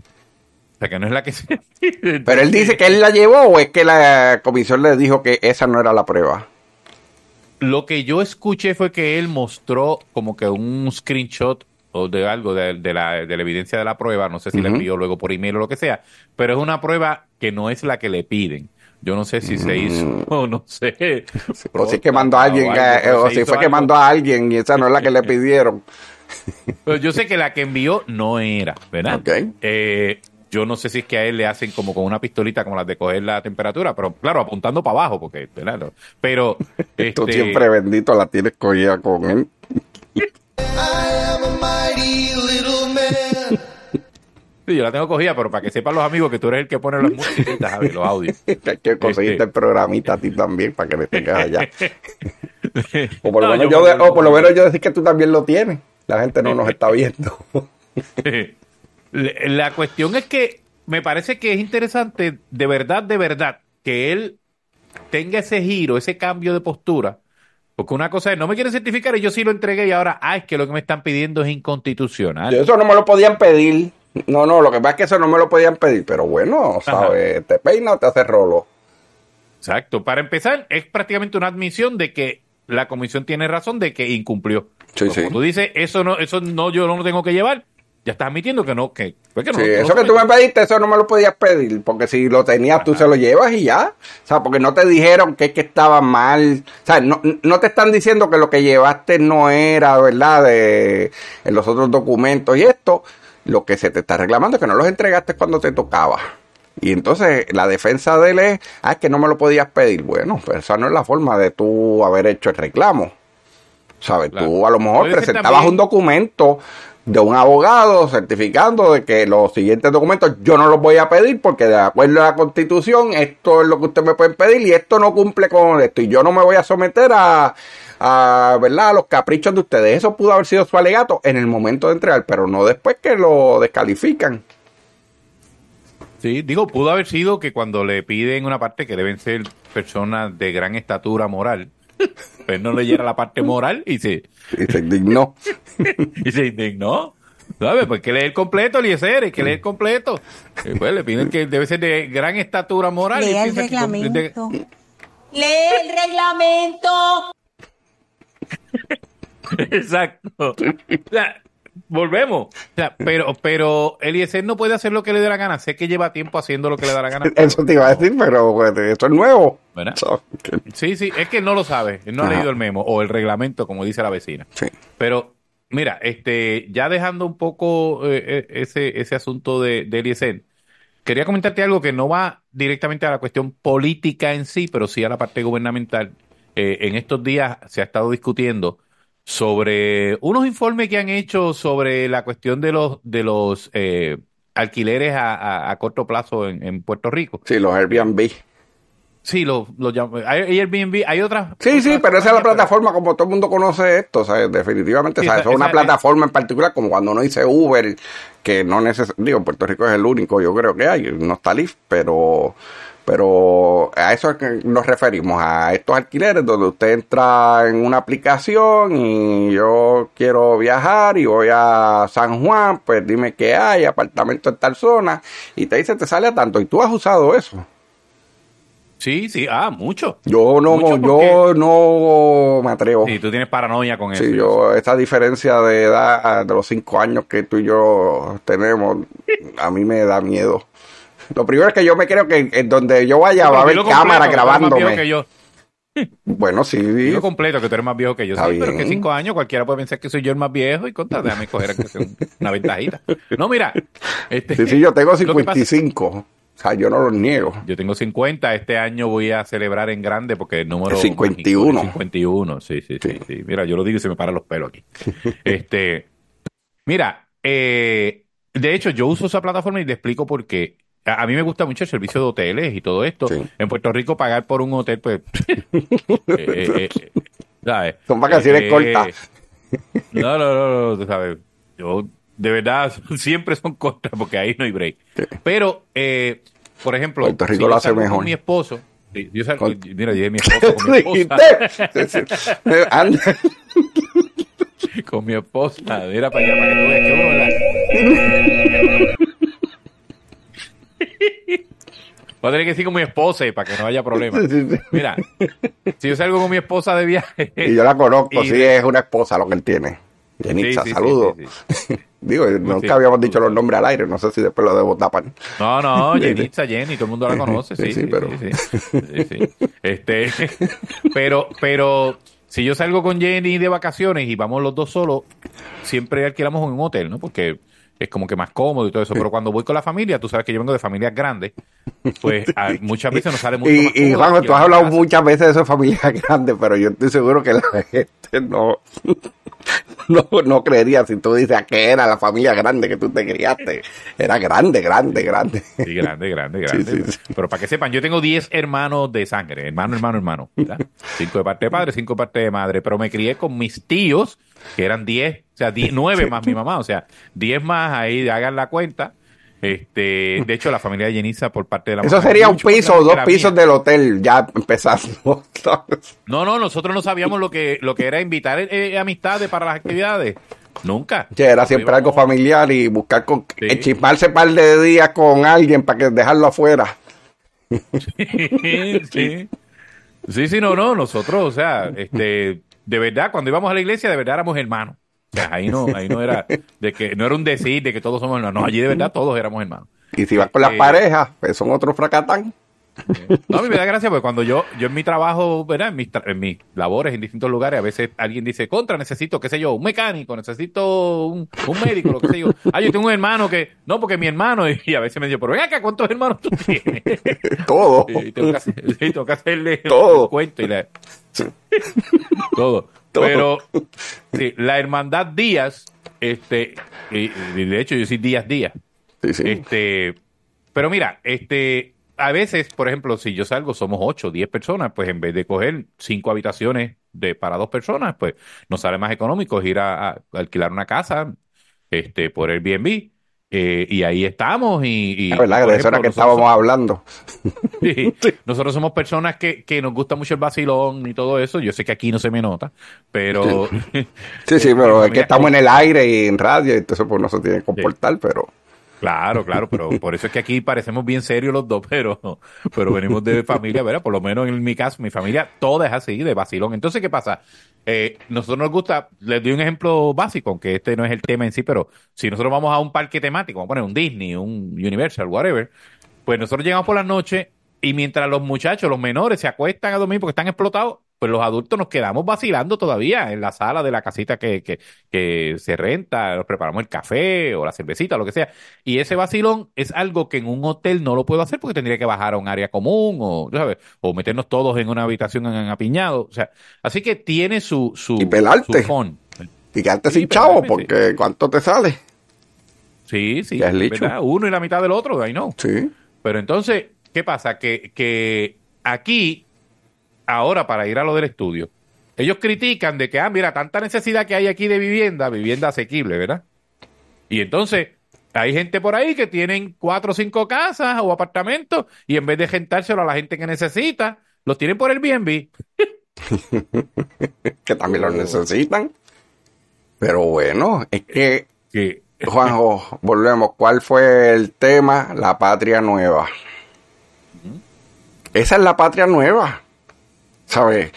O sea, que no es la que se Pero él dice que él la llevó o es que la comisión le dijo que esa no era la prueba. Lo que yo escuché fue que él mostró como que un screenshot o de algo de, de, la, de la, evidencia de la prueba, no sé si uh -huh. le envió luego por email o lo que sea, pero es una prueba que no es la que le piden. Yo no sé si se hizo o no sé. O si es que mandó a alguien, algo, o si fue que mandó a alguien y esa no es la que le pidieron. Pero yo sé que la que envió no era, ¿verdad? Okay. Eh, yo no sé si es que a él le hacen como con una pistolita como las de coger la temperatura, pero claro, apuntando para abajo, porque, ¿verdad? Pero. Este... Tú siempre bendito la tienes cogida con él. Sí, yo la tengo cogida, pero para que sepan los amigos que tú eres el que pone las musiquitas, Javi, los audios. Hay que conseguirte este... el programita a ti también para que me tengas allá. o, por no, yo, yo, o por lo menos yo decir que tú también lo tienes. La gente no nos está viendo. La cuestión es que me parece que es interesante, de verdad, de verdad, que él tenga ese giro, ese cambio de postura. Porque una cosa es, no me quieren certificar y yo sí lo entregué y ahora, ah, es que lo que me están pidiendo es inconstitucional. Eso no me lo podían pedir. No, no, lo que pasa es que eso no me lo podían pedir, pero bueno, ¿sabes? Te peina o te hace rolo. Exacto. Para empezar, es prácticamente una admisión de que la comisión tiene razón de que incumplió. Sí, sí. Tú dices, eso no, eso no, yo no lo tengo que llevar. Ya estás admitiendo que no, que, pues que no. Sí, no eso que tú me pediste, eso no me lo podías pedir, porque si lo tenías tú se lo llevas y ya. O sea, porque no te dijeron que es que estaba mal. O sea, no, no te están diciendo que lo que llevaste no era, ¿verdad? De en los otros documentos y esto. Lo que se te está reclamando es que no los entregaste cuando te tocaba. Y entonces la defensa de él es, ah, es que no me lo podías pedir. Bueno, pues esa no es la forma de tú haber hecho el reclamo. ¿Sabes? Claro. Tú a lo mejor presentabas también- un documento de un abogado certificando de que los siguientes documentos yo no los voy a pedir porque de acuerdo a la constitución esto es lo que ustedes me pueden pedir y esto no cumple con esto y yo no me voy a someter a, a, ¿verdad? a los caprichos de ustedes. Eso pudo haber sido su alegato en el momento de entregar, pero no después que lo descalifican. Sí, digo, pudo haber sido que cuando le piden una parte que deben ser personas de gran estatura moral, pues no leyera la parte moral y se, Y se indignó. y se indignó. ¿Sabes? Pues que leer completo, Eliezer, hay que leer completo. Y pues le piden que debe ser de gran estatura moral. y Lea el piensa que reglamento. Lee el reglamento. Exacto. O sea, volvemos. O sea, pero, pero Eliezer no puede hacer lo que le dé la gana. Sé que lleva tiempo haciendo lo que le da la gana. Eso te iba a decir, pero pues, esto es nuevo. ¿Verdad? So, que- Sí, sí, es que no lo sabe. Él no ha leído el memo o el reglamento, como dice la vecina. sí. Pero, mira, este, ya dejando un poco eh, eh, ese, ese asunto de, de Eliezer, quería comentarte algo que no va directamente a la cuestión política en sí, pero sí a la parte gubernamental. Eh, en estos días se ha estado discutiendo sobre unos informes que han hecho sobre la cuestión de los, de los eh, alquileres a, a- a corto plazo en, en Puerto Rico. Sí, los Airbnb. Sí, los lo Airbnb, hay otras. Sí, sí, pero esa es la plataforma como todo el mundo conoce esto, sea, definitivamente, Sí, sea, esa- es una esa- plataforma en particular, como cuando uno dice Uber, que no neces digo, Puerto Rico es el único, yo creo que hay, no está Lyft, pero, pero a eso es que nos referimos, a estos alquileres donde usted entra en una aplicación y yo quiero viajar y voy a San Juan, pues dime qué hay, apartamento en tal zona, y te dice, te sale a tanto, y tú has usado eso. Sí, sí, ah, mucho. Yo no, Mucho yo no me atrevo. Sí, tú tienes paranoia con eso. Sí, yo, esta diferencia de edad de los cinco años que tú y yo tenemos, a mí me da miedo. Lo primero es que yo me creo que en donde yo vaya va a haber cámara grabándome. que yo. Bueno, sí, Digo completo, que tú eres más viejo que yo. Está sí, pero que cinco años cualquiera puede pensar que soy yo el más viejo y contra, déjame coger una ventajita. No, mira. Este, sí, sí, yo tengo lo que pasa- 55. O sea, yo no los niego. Yo tengo 50, este año voy a celebrar en grande porque el número El 51. mágico es 51, sí, sí, sí, sí. Mira, yo lo digo y se me paran los pelos aquí. este, mira, eh, de hecho yo uso esa plataforma y te explico por qué. A, a mí me gusta mucho el servicio de hoteles y todo esto. Sí. En Puerto Rico pagar por un hotel, pues, eh, eh, eh, ¿sabes? Son vacaciones Eh, cortas. No, no, no, no, tú sabes. Yo, de verdad, siempre son cortas porque ahí no hay break. Pero, eh, por ejemplo, Puerto Rico si lo hace mejor. Con mi esposo, yo salgo- mira, yo mi esposo con mi esposa, con mi esposa, mira para allá, para que tú veas que uno, ¿verdad? Voy a tener que decir con mi esposa para que no haya problema. Sí, sí. Mira, si yo salgo con mi esposa de viaje. Y yo la conozco, Y sí, es una esposa lo que él tiene. Jenitza, Sí, saludos. Digo, nunca habíamos dicho los nombres al aire, no sé si después lo debo tapar. No, no, Jenitza, Jenny, todo el mundo la conoce, sí, Sí, sí, sí, pero- sí, sí. Sí, sí. Este, pero, pero si yo salgo con Jenny de vacaciones y vamos los dos solos, siempre alquilamos un hotel, ¿no? Porque es como que más cómodo y todo eso. Pero cuando voy con la familia, tú sabes que yo vengo de familias grandes, pues a- muchas veces nos sale mucho más Y, y cómodo Juanjo, tú has hablado muchas veces de esas familias grandes, pero yo estoy seguro que la gente no, no, no creería si tú dices que era la familia grande que tú te criaste. Era grande, grande, grande. Sí, grande, grande, grande. Sí, sí, sí. Pero para que sepan, yo tengo 10 hermanos de sangre, hermano, hermano, hermano. ¿verdad? Cinco de parte de padre, cinco de parte de madre. Pero me crié con mis tíos, que eran 10, o sea, 10, 9 más mi mamá, o sea, 10 más ahí, hagan la cuenta. Este, de hecho, la familia de Jenisa por parte de la Eso mamá, sería un piso o dos pisos mía. del hotel, ya empezando. No, no, nosotros no sabíamos lo que, lo que era invitar eh, amistades para las actividades. Nunca. Che, era siempre algo familiar y buscar con, Sí. enchismarse un par de días con alguien para que dejarlo afuera. sí. Sí, sí, no, no, nosotros, o sea, este, de verdad, cuando íbamos a la iglesia, de verdad éramos hermanos. O sea, ahí no, ahí no era, de que, no era un decir de que todos somos hermanos. No, allí de verdad todos éramos hermanos. Y si vas con las Eh, parejas, pues son otros fracatán. No, a mí me da gracia porque cuando yo, yo en mi trabajo, ¿verdad? En mis, tra- en mis labores en distintos lugares, a veces alguien dice, contra, necesito, qué sé yo, un mecánico, necesito un, un médico, lo que sé yo. Ah, yo tengo un hermano que, no, porque mi hermano, y, a veces me dice, pero ven acá, ¿cuántos hermanos tú tienes? Todo. Y tengo que, hacer- sí, tengo que hacerle Todo. cuento y la- todo. Todo. Pero sí, la hermandad Díaz, este, y, y de hecho yo soy Díaz Díaz. Sí, sí. Este, pero mira, este, a veces, por ejemplo, si yo salgo, somos ocho, diez personas, pues en vez de coger cinco habitaciones de para dos personas, pues nos sale más económico ir a, a alquilar una casa, este, por Airbnb. Eh, y ahí estamos y, y, La verdad, de eso era que estábamos somos- hablando. Sí. Nosotros somos personas que, que nos gusta mucho el vacilón y todo eso. Yo sé que aquí no se me nota, pero... Sí, sí, Eh, pero mi es que estamos en el aire y en radio, y entonces pues no se tiene que comportar, pero Claro, claro, pero por eso es que aquí parecemos bien serios los dos, pero, pero venimos de familia, ¿verdad? Por lo menos en mi caso, mi familia toda es así, de vacilón. Entonces, ¿qué pasa? Eh, nosotros nos gusta, les doy un ejemplo básico, aunque este no es el tema en sí, pero si nosotros vamos a un parque temático, vamos a poner un Disney, un Universal, whatever, pues nosotros llegamos por la noche y mientras los muchachos, los menores, se acuestan a dormir porque están explotados, pues los adultos nos quedamos vacilando todavía en la sala de la casita que, que, que se renta, nos preparamos el café o la cervecita, lo que sea. Y ese vacilón es algo que en un hotel no lo puedo hacer porque tendría que bajar a un área común o, sabes, o meternos todos en una habitación en apiñado. O sea, así que tiene su, su, Y pelarte. su fun. y quedarte Sí, sin chavo, porque ¿cuánto te sale? Sí, sí, Ya es. Uno y la mitad del otro, I know. Sí. Pero entonces, ¿qué pasa? Que, que aquí, ahora para ir a lo del estudio, ellos critican de que, ah, mira, tanta necesidad que hay aquí de vivienda, vivienda asequible, ¿verdad? Y entonces, hay gente por ahí que tienen cuatro o cinco casas o apartamentos y en vez de rentárselo a la gente que necesita, los tienen por el Airbnb. que también lo necesitan. Pero bueno, es que, Que, Juanjo, volvemos. ¿Cuál fue el tema? La patria nueva. Esa es la patria nueva. ¿Sabes?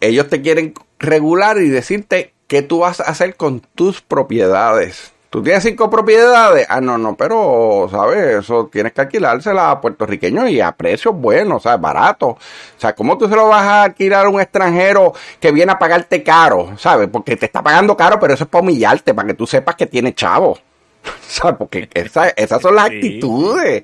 Ellos te quieren regular y decirte qué tú vas a hacer con tus propiedades. ¿Tú tienes cinco propiedades? Ah, no, no, pero, ¿sabes? Eso tienes que alquilársela a puertorriqueños y a precios buenos, o sea, baratos. O sea, ¿cómo tú se lo vas a alquilar a un extranjero que viene a pagarte caro? ¿Sabes? Porque te está pagando caro, pero eso es para humillarte, para que tú sepas que tiene chavo. ¿Sabes? Porque esa- esas son las Sí. actitudes.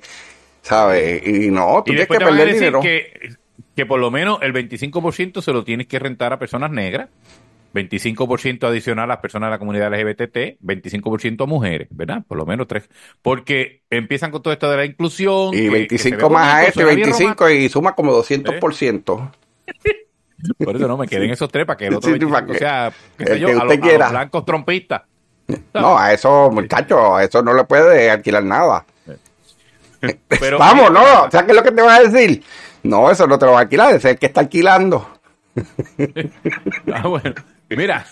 ¿Sabes? Y no, tú y tienes que perder dinero. que, que por lo menos el 25% se lo tienes que rentar a personas negras, 25% adicional a las personas de la comunidad LGBT, 25% a mujeres, ¿verdad? Por lo menos tres. Porque empiezan con todo esto de la inclusión. Y que- que se 25 ve más a bien 25 y suma como 200%. romántico. Por eso no, me queden esos tres para que el otro Sí, sí, 25 para que- sea, qué sé el yo, a, los, a los quiera. blancos trompistas. No, a eso, muchachos, a eso no le puede alquilar nada. Pero, Vamos, mira, no, ¿sabes qué es lo que te va a decir? No, eso no te lo va a alquilar, ese es el que está alquilando. Ah, bueno. Mira,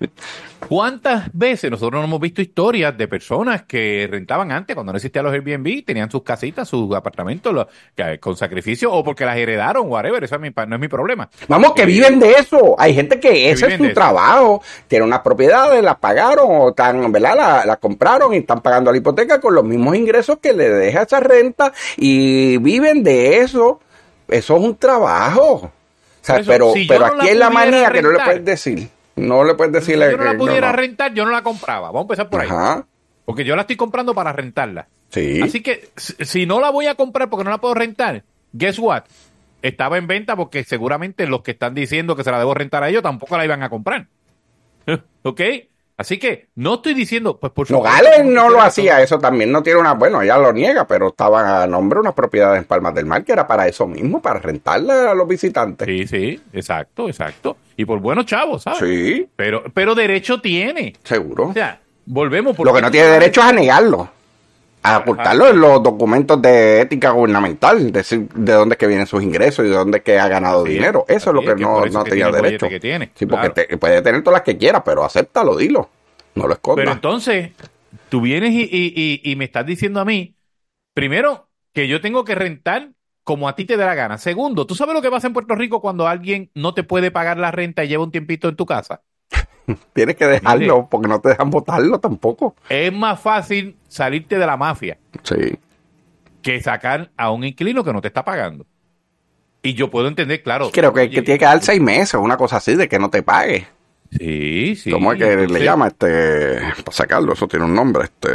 ¿cuántas veces nosotros no hemos visto historias de personas que rentaban antes, cuando no existían los Airbnb, tenían sus casitas, sus apartamentos que- con sacrificio o porque las heredaron, whatever, eso es mi no es mi problema. Vamos, que Eh, viven de eso. Hay gente que ese es su trabajo. Tienen unas propiedades, las pagaron o están, ¿verdad? La, la compraron y están pagando la hipoteca con los mismos ingresos que le deja esa renta y viven de eso. Eso es un trabajo. O sea, eso, pero, si pero no aquí es la manía que no le puedes decir. No le puedes Si decirle yo no la pudiera no. rentar, yo no la compraba. Vamos a empezar por ahí. Ajá. Porque yo la estoy comprando para rentarla. Sí. Así que si si no la voy a comprar porque no la puedo rentar, guess what? Estaba en venta porque seguramente los que están diciendo que se la debo rentar a ellos tampoco la iban a comprar. ¿Ok? Así que no estoy diciendo, pues por supuesto, Nogales no lo hacía, eso también no tiene una, bueno, ella lo niega, pero estaba a nombre de unas propiedades en Palmas del Mar que era para eso mismo, para rentarla a los visitantes. Sí, sí, exacto, exacto. Y por buenos chavos, ¿sabes? Sí, Pero, pero derecho tiene. seguro. O sea, volvemos por Lo que no tiene derecho es a negarlo. A ocultarlo en los documentos de ética gubernamental, decir de dónde es que vienen sus ingresos y de dónde es que ha ganado dinero. Eso es lo que, no, no tenía derecho. Que tiene, sí, porque puede tener todas las que quiera, pero acéptalo, dilo. No lo escondas. Pero entonces, tú vienes y, y, y, me estás diciendo a mí, primero, que yo tengo que rentar como a ti te dé la gana. Segundo, ¿tú sabes lo que pasa en Puerto Rico cuando alguien no te puede pagar la renta y lleva un tiempito en tu casa? Tienes que dejarlo porque no te dejan votarlo tampoco. Es más fácil salirte de la mafia. Sí. Que sacar a un inquilino que no te está pagando. Y yo puedo entender, claro. Creo que, tiene que dar seis meses, una cosa así, de que no te pague. Sí, sí. ¿Cómo es que le llama este para sacarlo? Eso tiene un nombre, este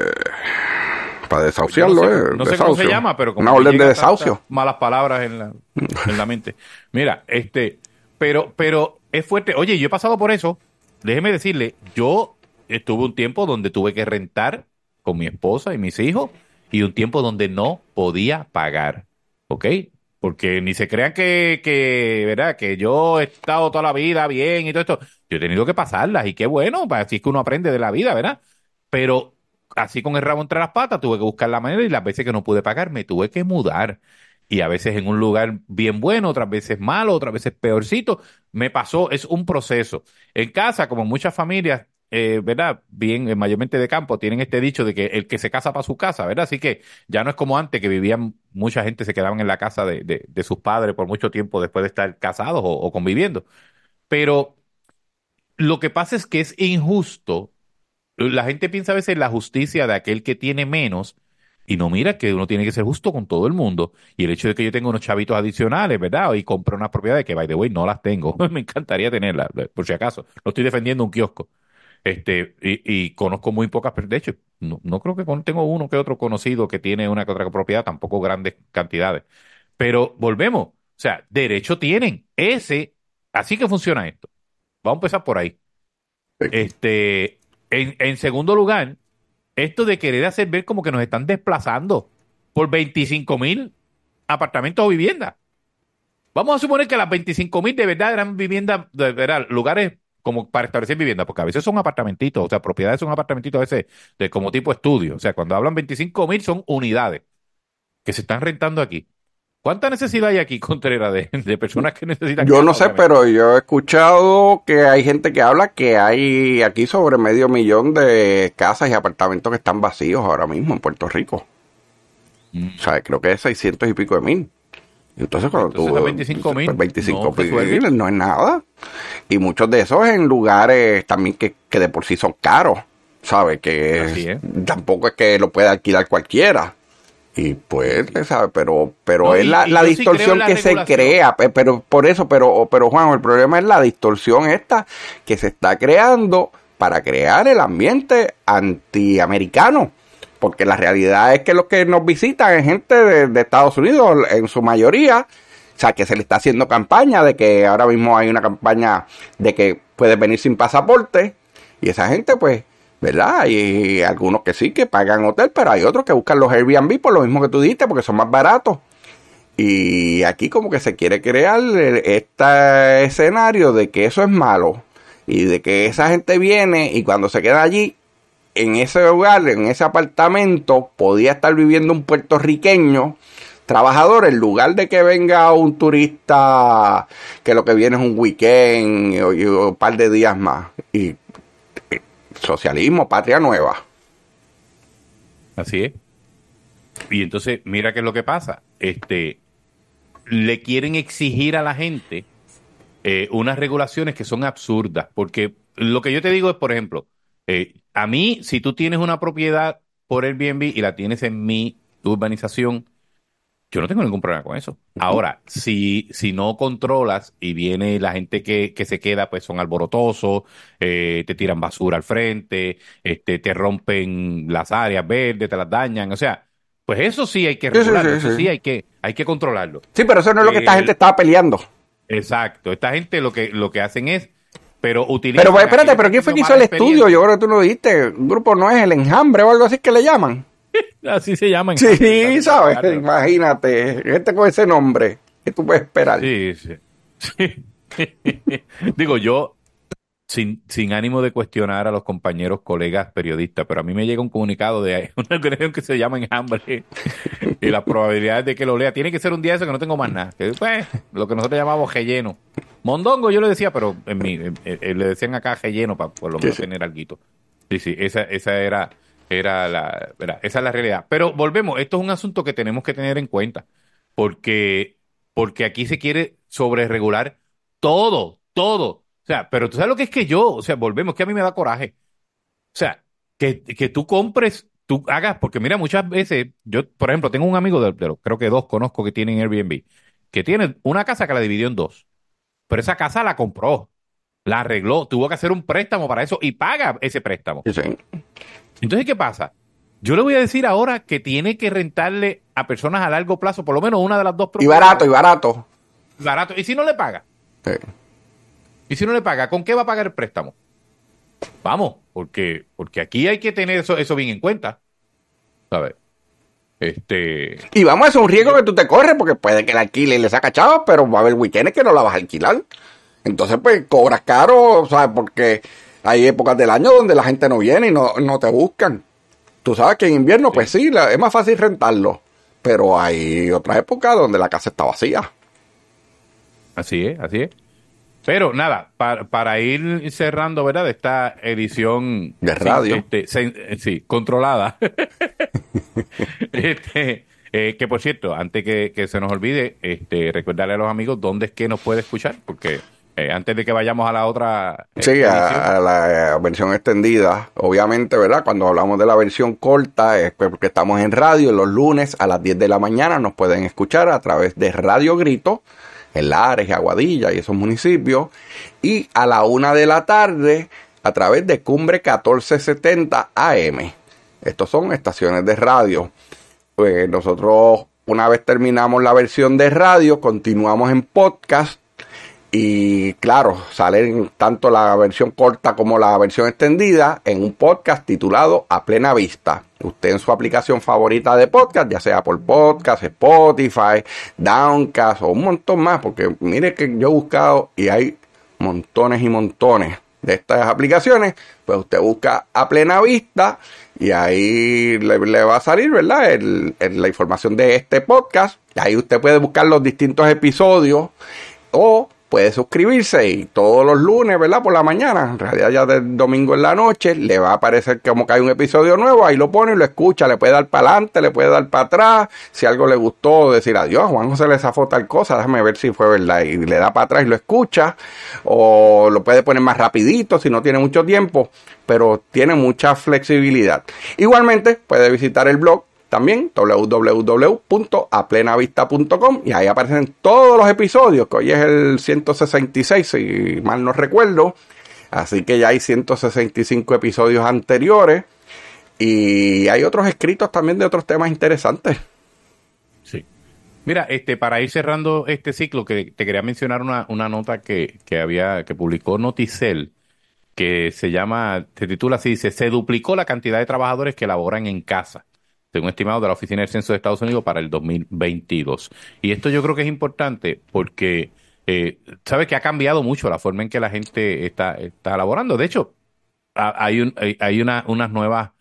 para desahuciarlo, no sé, eh, no sé cómo se llama, pero como una orden de desahucio. Malas palabras en la, en la mente. Mira, este, pero, pero es fuerte. Oye, yo he pasado por eso déjeme decirle, yo estuve un tiempo donde tuve que rentar con mi esposa y mis hijos y un tiempo donde no podía pagar, ¿ok? Porque ni se crean que, que, ¿verdad? Que yo he estado toda la vida bien y todo esto. Yo he tenido que pasarlas y qué bueno, pues, así es que uno aprende de la vida, ¿verdad? Pero así con el rabo entre las patas tuve que buscar la manera y las veces que no pude pagar me tuve que mudar y a veces en un lugar bien bueno, otras veces malo, otras veces peorcito. Me pasó, es un proceso. En casa, como muchas familias, eh, ¿verdad? Bien, eh, mayormente de campo, tienen este dicho de que el que se casa para su casa, ¿verdad? Así que ya no es como antes que vivían, mucha gente se quedaban en la casa de, de, sus padres por mucho tiempo después de estar casados o, o conviviendo. Pero lo que pasa es que es injusto. La gente piensa a veces en la justicia de aquel que tiene menos, y no mira que uno tiene que ser justo con todo el mundo. Y el hecho de que yo tenga unos chavitos adicionales, ¿verdad? Y compre unas propiedades que, by the way, no las tengo. Me encantaría tenerlas, por si acaso. No estoy defendiendo un kiosco. Este, y, conozco muy pocas, de hecho, no, no creo que tengo uno que otro conocido que tiene una que otra propiedad, tampoco grandes cantidades. Pero volvemos, o sea, derecho tienen. Ese, así que funciona esto. Vamos a empezar por ahí. Este, en, en segundo lugar, esto de querer hacer ver como que nos están desplazando por 25 mil apartamentos o viviendas. Vamos a suponer que las 25 mil de verdad eran viviendas, de verdad, lugares como para establecer vivienda, porque a veces son apartamentitos, o sea, propiedades son apartamentitos a veces de como tipo estudio. O sea, cuando hablan 25 mil son unidades que se están rentando aquí. ¿Cuánta necesidad hay aquí, Contreras, de, de personas que necesitan? Yo no sé, pero yo he escuchado que hay gente que habla que hay aquí sobre medio millón de casas y apartamentos que están vacíos ahora mismo en Puerto Rico. Mm. O sea, creo que es 600 y pico de mil. Entonces, cuando tú. 25 mil. 25 pues, mil no es nada. Y muchos de esos en lugares también que, que de por sí son caros. ¿Sabes? Que tampoco es que lo pueda alquilar cualquiera. Y pues, ¿sabes? Pero, pero es la, la distorsión que se crea. Pero por eso, pero, pero Juan, el problema es la distorsión esta que se está creando para crear el ambiente antiamericano. Porque la realidad es que los que nos visitan es gente de, Estados Unidos, en su mayoría. O sea, que se le está haciendo campaña de que ahora mismo hay una campaña de que puedes venir sin pasaporte. Y esa gente, pues, ¿verdad? Hay algunos que sí, que pagan hotel, pero hay otros que buscan los Airbnb por lo mismo que tú dijiste, porque son más baratos. Y aquí como que se quiere crear este escenario de que eso es malo y de que esa gente viene y cuando se queda allí, en ese lugar, en ese apartamento, podía estar viviendo un puertorriqueño trabajador en lugar de que venga un turista que lo que viene es un weekend y, un par de días más. Y socialismo, patria nueva. Así es. Y entonces, mira qué es lo que pasa. Este, le quieren exigir a la gente eh, unas regulaciones que son absurdas. Porque lo que yo te digo es, por ejemplo, eh, a mí, si tú tienes una propiedad por Airbnb y la tienes en mi urbanización, yo no tengo ningún problema con eso. Ahora, si, si no controlas y viene la gente que, que se queda, pues son alborotosos, eh, te tiran basura al frente, este, te rompen las áreas verdes, te las dañan, o sea, pues eso sí hay que regularlo, eso sí hay que, hay que controlarlo. Sí, pero eso no es lo que esta gente estaba peleando. Exacto, esta gente lo que, lo que hacen es, pero utilizan... Pero espérate, pero ¿quién fue que hizo el estudio? Yo creo que tú lo dijiste, un grupo no es el enjambre o algo así que le llaman. Así se llaman. Sí, ¿sabes? Imagínate, gente con ese nombre, ¿qué tú puedes esperar? Sí, sí. Digo, yo, sin, sin ánimo de cuestionar a los compañeros, colegas, periodistas, pero a mí me llega un comunicado de una organización que se llama Enjambre y las probabilidades de que lo lea, tiene que ser un día eso que no tengo más nada. Que, pues, lo que nosotros llamamos relleno. Mondongo yo le decía, pero en mí, le decían acá relleno para por lo menos tener algo. Sí, sí, esa, esa era, era la, esa es la realidad. Pero volvemos, esto es un asunto que tenemos que tener en cuenta, porque, porque aquí se quiere sobreregular todo, todo. O sea, pero tú sabes lo que es que yo, o sea, volvemos, que a mí me da coraje. O sea, que, que tú compres, tú hagas, porque mira, muchas veces, yo, por ejemplo, tengo un amigo de, los, creo que dos conozco que tienen Airbnb, que tiene una casa que la dividió en dos, pero esa casa la compró, la arregló, tuvo que hacer un préstamo para eso y paga ese préstamo. Entonces, ¿qué pasa? Yo le voy a decir ahora que tiene que rentarle a personas a largo plazo, por lo menos una de las dos. Y barato, y barato. Barato. ¿Y si no le paga? Sí. Y si no le paga, ¿con qué va a pagar el préstamo? Vamos, porque, porque aquí hay que tener eso, eso bien en cuenta. ¿Sabes? Este... Y vamos, es un riesgo que tú te corres, porque puede que el alquile y le saca chavos, pero va a haber weekends que no la vas a alquilar. Entonces, pues, cobras caro, ¿sabes? Porque hay épocas del año donde la gente no viene y no, no te buscan. Tú sabes que en invierno, pues sí, es más fácil rentarlo. Pero hay otras épocas donde la casa está vacía. Así es, así es. Pero nada, para, ir cerrando, ¿verdad? Esta edición de radio. Este, sí, controlada. este, eh, que por cierto, antes que, se nos olvide, este, recordarle a los amigos dónde es que nos puede escuchar, porque eh, antes de que vayamos a la otra. Sí, a, la versión extendida. Obviamente, ¿verdad? Cuando hablamos de la versión corta, es porque estamos en radio los lunes a las 10 de la mañana. Nos pueden escuchar a través de Radio Grito en Lares, Aguadilla y esos municipios. Y a la una de la tarde a través de Cumbre 1470 AM. Estos son estaciones de radio. Pues nosotros, una vez terminamos la versión de radio, continuamos en podcast y claro, salen tanto la versión corta como la versión extendida en un podcast titulado A Plena Vista. Usted en su aplicación favorita de podcast, ya sea por podcast, Spotify, Downcast o un montón más, porque mire que yo he buscado y hay montones y montones de estas aplicaciones, pues usted busca a plena vista y ahí le, va a salir, ¿verdad? la información de este podcast. Ahí usted puede buscar los distintos episodios o puede suscribirse y todos los lunes, ¿verdad? Por la mañana, en realidad ya del domingo en la noche, le va a aparecer como que hay un episodio nuevo, ahí lo pone y lo escucha, le puede dar para adelante, le puede dar para atrás, si algo le gustó, decir adiós, Juan José le zafó tal cosa, déjame ver si fue verdad, y le da para atrás y lo escucha, o lo puede poner más rapidito si no tiene mucho tiempo, pero tiene mucha flexibilidad. Igualmente, puede visitar el blog también www.aplenavista.com y ahí aparecen todos los episodios, que hoy es el 166, si mal no recuerdo. Así que ya hay 165 episodios anteriores y hay otros escritos también de otros temas interesantes. Sí. Mira, este, para ir cerrando este ciclo, que te quería mencionar una, una nota que, que había, que publicó Noticel, que se llama, se titula así, dice, se duplicó la cantidad de trabajadores que laboran en casa según estimado de la Oficina del Censo de Estados Unidos para el 2022. Y esto yo creo que es importante porque, eh, sabes que ha cambiado mucho la forma en que la gente está, está laborando. De hecho, hay, un, hay una, unas nuevas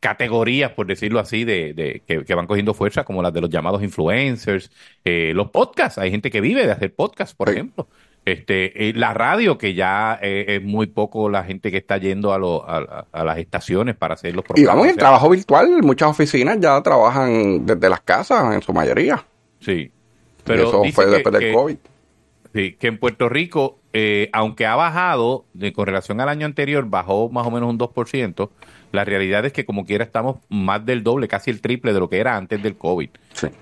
categorías, por decirlo así, de, que, van cogiendo fuerza, como las de los llamados influencers, eh, los podcasts. Hay gente que vive de hacer podcasts, por ejemplo. Este, eh, la radio, que ya eh, es muy poco la gente que está yendo a, a, las estaciones para hacer los programas. Y vamos, en trabajo virtual, muchas oficinas ya trabajan desde las casas en su mayoría. Sí. Pero eso fue después del COVID. Sí, que en Puerto Rico, eh, aunque ha bajado de, con relación al año anterior, bajó más o menos un 2%, la realidad es que como quiera estamos más del doble, casi el triple de lo que era antes del COVID.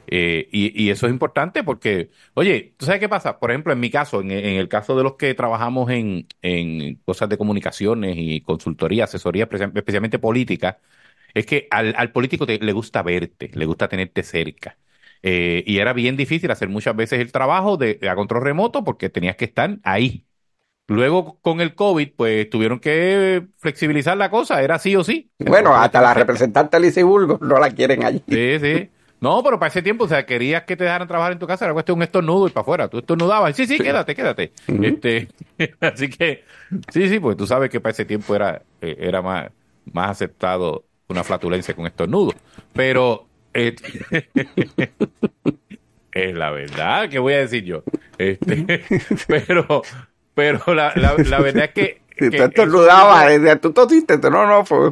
Eh, y, eso es importante porque, oye, ¿tú sabes qué pasa? Por ejemplo, en mi caso, en, el caso de los que trabajamos en, cosas de comunicaciones y consultoría, asesoría, especialmente política, es que al, político le gusta verte, le gusta tenerte cerca. Eh, y era bien difícil hacer muchas veces el trabajo de, a control remoto porque tenías que estar ahí. Luego con el COVID, pues tuvieron que flexibilizar la cosa, era sí o sí. Bueno, hasta la representante Alicia Burgos no la quieren allí. Sí, sí. No, pero para ese tiempo, o sea, querías que te dejaran trabajar en tu casa, era cuestión un estornudo y para afuera. Tú estornudabas, sí, sí, quédate, quédate. este, así que, sí, sí, pues tú sabes que para ese tiempo era, eh, era más, más aceptado una flatulencia con estornudo. Pero, eh, es la verdad, ¿qué voy a decir yo? Este, pero, pero la, la, la verdad es que... Si que tú estornudabas, tú tosiste, no, no, fue...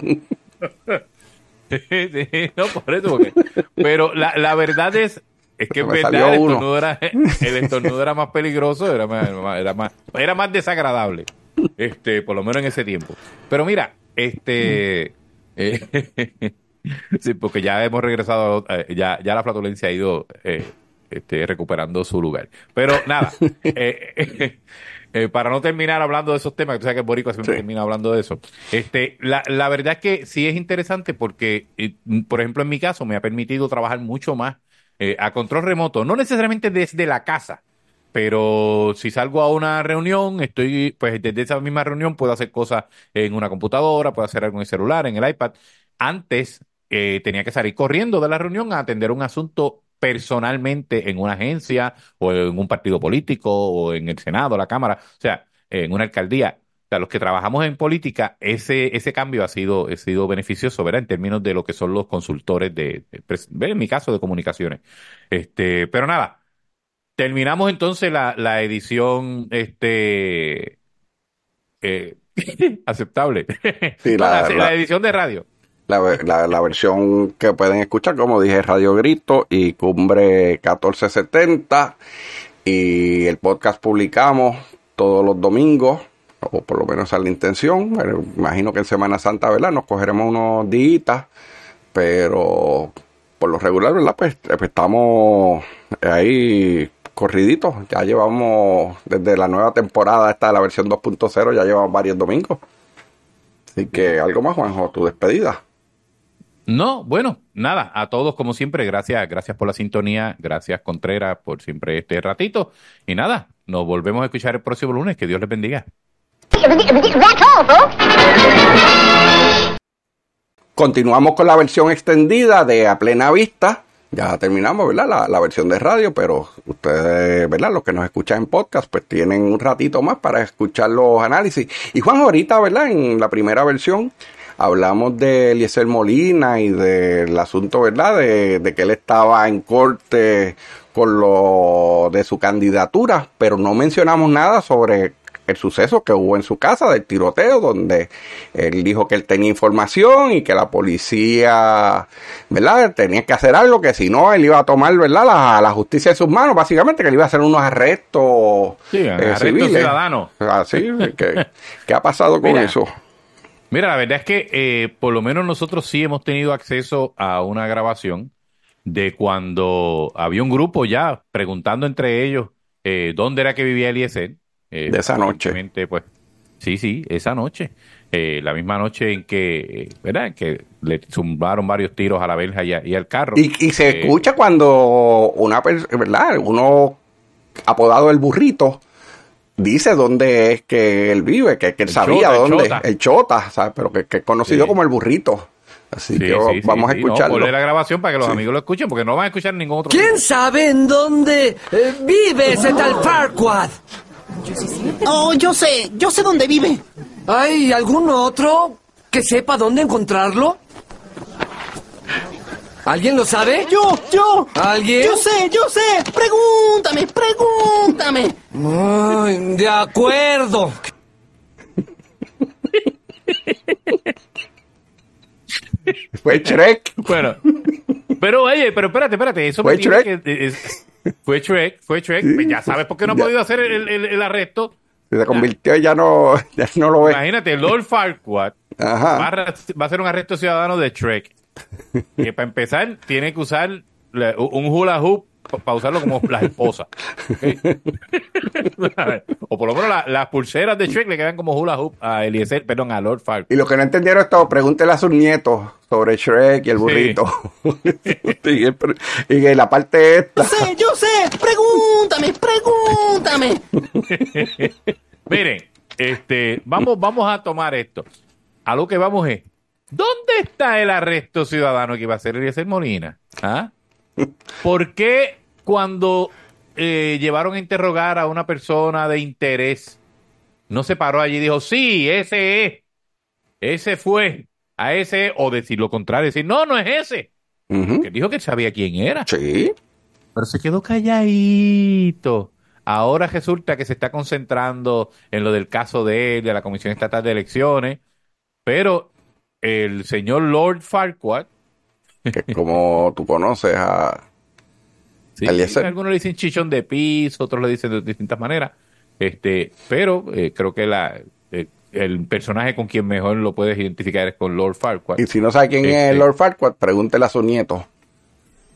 Sí, no, por eso, porque- pero la, la verdad es, es que en verdad el estornudo, era, el estornudo era más peligroso, era más, era más, era más desagradable, este, por lo menos en ese tiempo. Pero mira, este, eh, sí, porque ya hemos regresado, eh, ya, ya la flatulencia ha ido eh, este, recuperando su lugar. Pero nada, eh, eh, para no terminar hablando de esos temas, que tú sabes que Boricua siempre termina hablando de eso. Este, la, la verdad es que sí es interesante porque, eh, por ejemplo, en mi caso me ha permitido trabajar mucho más eh, a control remoto, no necesariamente desde la casa, pero si salgo a una reunión, estoy, pues desde esa misma reunión puedo hacer cosas en una computadora, puedo hacer algo en el celular, en el iPad. Antes eh, tenía que salir corriendo de la reunión a atender un asunto personalmente en una agencia o en un partido político o en el Senado, la Cámara, o sea, en una alcaldía. O sea, los que trabajamos en política, ese, ese cambio ha sido, ha sido beneficioso, ¿verdad? En términos de lo que son los consultores de, de en mi caso, de comunicaciones. Este, pero nada, terminamos entonces la, la edición, este, eh, aceptable. Sí, la- la, la la- edición de radio. La, la, versión que pueden escuchar, como dije, Radio Grito y Cumbre 1470. Y el podcast publicamos todos los domingos, o por lo menos es la intención. Pero imagino que en Semana Santa, ¿verdad? Nos cogeremos unos días, pero por lo regular, ¿verdad? Pues, pues estamos ahí corriditos. Ya llevamos desde la nueva temporada, esta de la versión 2.0, ya llevamos varios domingos. Así que algo más, Juanjo, tu despedida. No, bueno, nada, a todos como siempre, gracias, gracias por la sintonía, gracias Contreras por siempre este ratito y nada, nos volvemos a escuchar el próximo lunes, que Dios les bendiga. Continuamos con la versión extendida de A Plena Vista. Ya terminamos, ¿verdad? La, la versión de radio, pero ustedes, ¿verdad? Los que nos escuchan en podcast, pues tienen un ratito más para escuchar los análisis. Y Juan, ahorita, ¿verdad? En la primera versión hablamos de Eliezer Molina y del asunto, ¿verdad? De, de que él estaba en corte con lo de su candidatura, pero no mencionamos nada sobre el suceso que hubo en su casa del tiroteo, donde él dijo que él tenía información y que la policía, ¿verdad? Tenía que hacer algo, que si no, él iba a tomar, ¿verdad? La, la justicia en sus manos, básicamente, que él iba a hacer unos arrestos Sí, eh, arrestos civiles. ciudadanos. Así, ¿qué, ¿qué ha pasado con Mira. eso? Mira, la verdad es que eh, por lo menos nosotros sí hemos tenido acceso a una grabación de cuando había un grupo ya preguntando entre ellos eh, dónde era que vivía Eliezer. Eh, De esa noche. Pues, sí, sí, esa noche. Eh, la misma noche en que, ¿verdad? En que le zumbaron varios tiros a la verja y, y al carro. Y, y se Eh, escucha cuando una persona, ¿verdad? Uno apodado el burrito dice dónde es que él vive, que, que él El sabía Chota, el dónde, Chota. el chota, ¿sabes? Pero que, que es conocido Sí. como el burrito. Así sí, que sí, sí, vamos a sí, no, escucharlo. ponle la grabación para que los Sí. amigos lo escuchen, porque no van a escuchar ningún otro ¿Quién sabe en dónde eh, vive ese tal Farquaad? Oh, yo sé, yo sé dónde vive. ¿Hay algún otro que sepa dónde encontrarlo? ¿Alguien lo sabe? Yo, yo. ¿Alguien? Yo sé, yo sé. Pregúntame, pregúntame. Ay, de acuerdo. Fue Shrek. Bueno, pero oye, pero espérate, espérate, eso ¿Fue me Shrek? que- es- fue Shrek, fue Shrek, Pues ya sabes por qué no ha podido hacer el, el- el arresto. Se convirtió y ya no, ya no lo ve. Imagínate, Lord Farquaad va, Ajá. a, ra- va a hacer un arresto ciudadano de Shrek. Que para empezar, tiene que usar la- un hula hoop para usarlo como las esposas. o por lo menos la- las pulseras de Shrek le quedan como hula hoop a Eliezer, perdón, a Lord Farquaad. Y los que no entendieron esto, pregúntele a sus nietos sobre Shrek y el burrito. y, el- y que la parte esta. Yo sé, yo sé. Pregúntame, pregúntame. Miren, este, vamos, vamos a tomar esto. A lo que vamos es, ¿dónde está el arresto ciudadano que iba a hacer Eliezer Molina? ¿Ah? ¿Por qué cuando eh, llevaron a interrogar a una persona de interés, no se paró allí y dijo, sí, ese es, ese fue, a ese, o decir lo contrario, decir, no, no es ese. Que dijo que sabía quién era. Sí. Pero se quedó calladito. Ahora resulta que se está concentrando en lo del caso de él, de la Comisión Estatal de Elecciones, pero el señor Lord Farquaad, que como tú conoces a Sí, algunos le dicen chichón de piso, otros le dicen de distintas maneras. Este, pero eh, creo que la, eh, el personaje con quien mejor lo puedes identificar es con Lord Farquaad. Y si no sabe quién es Este- Lord Farquaad, pregúntele a su nieto.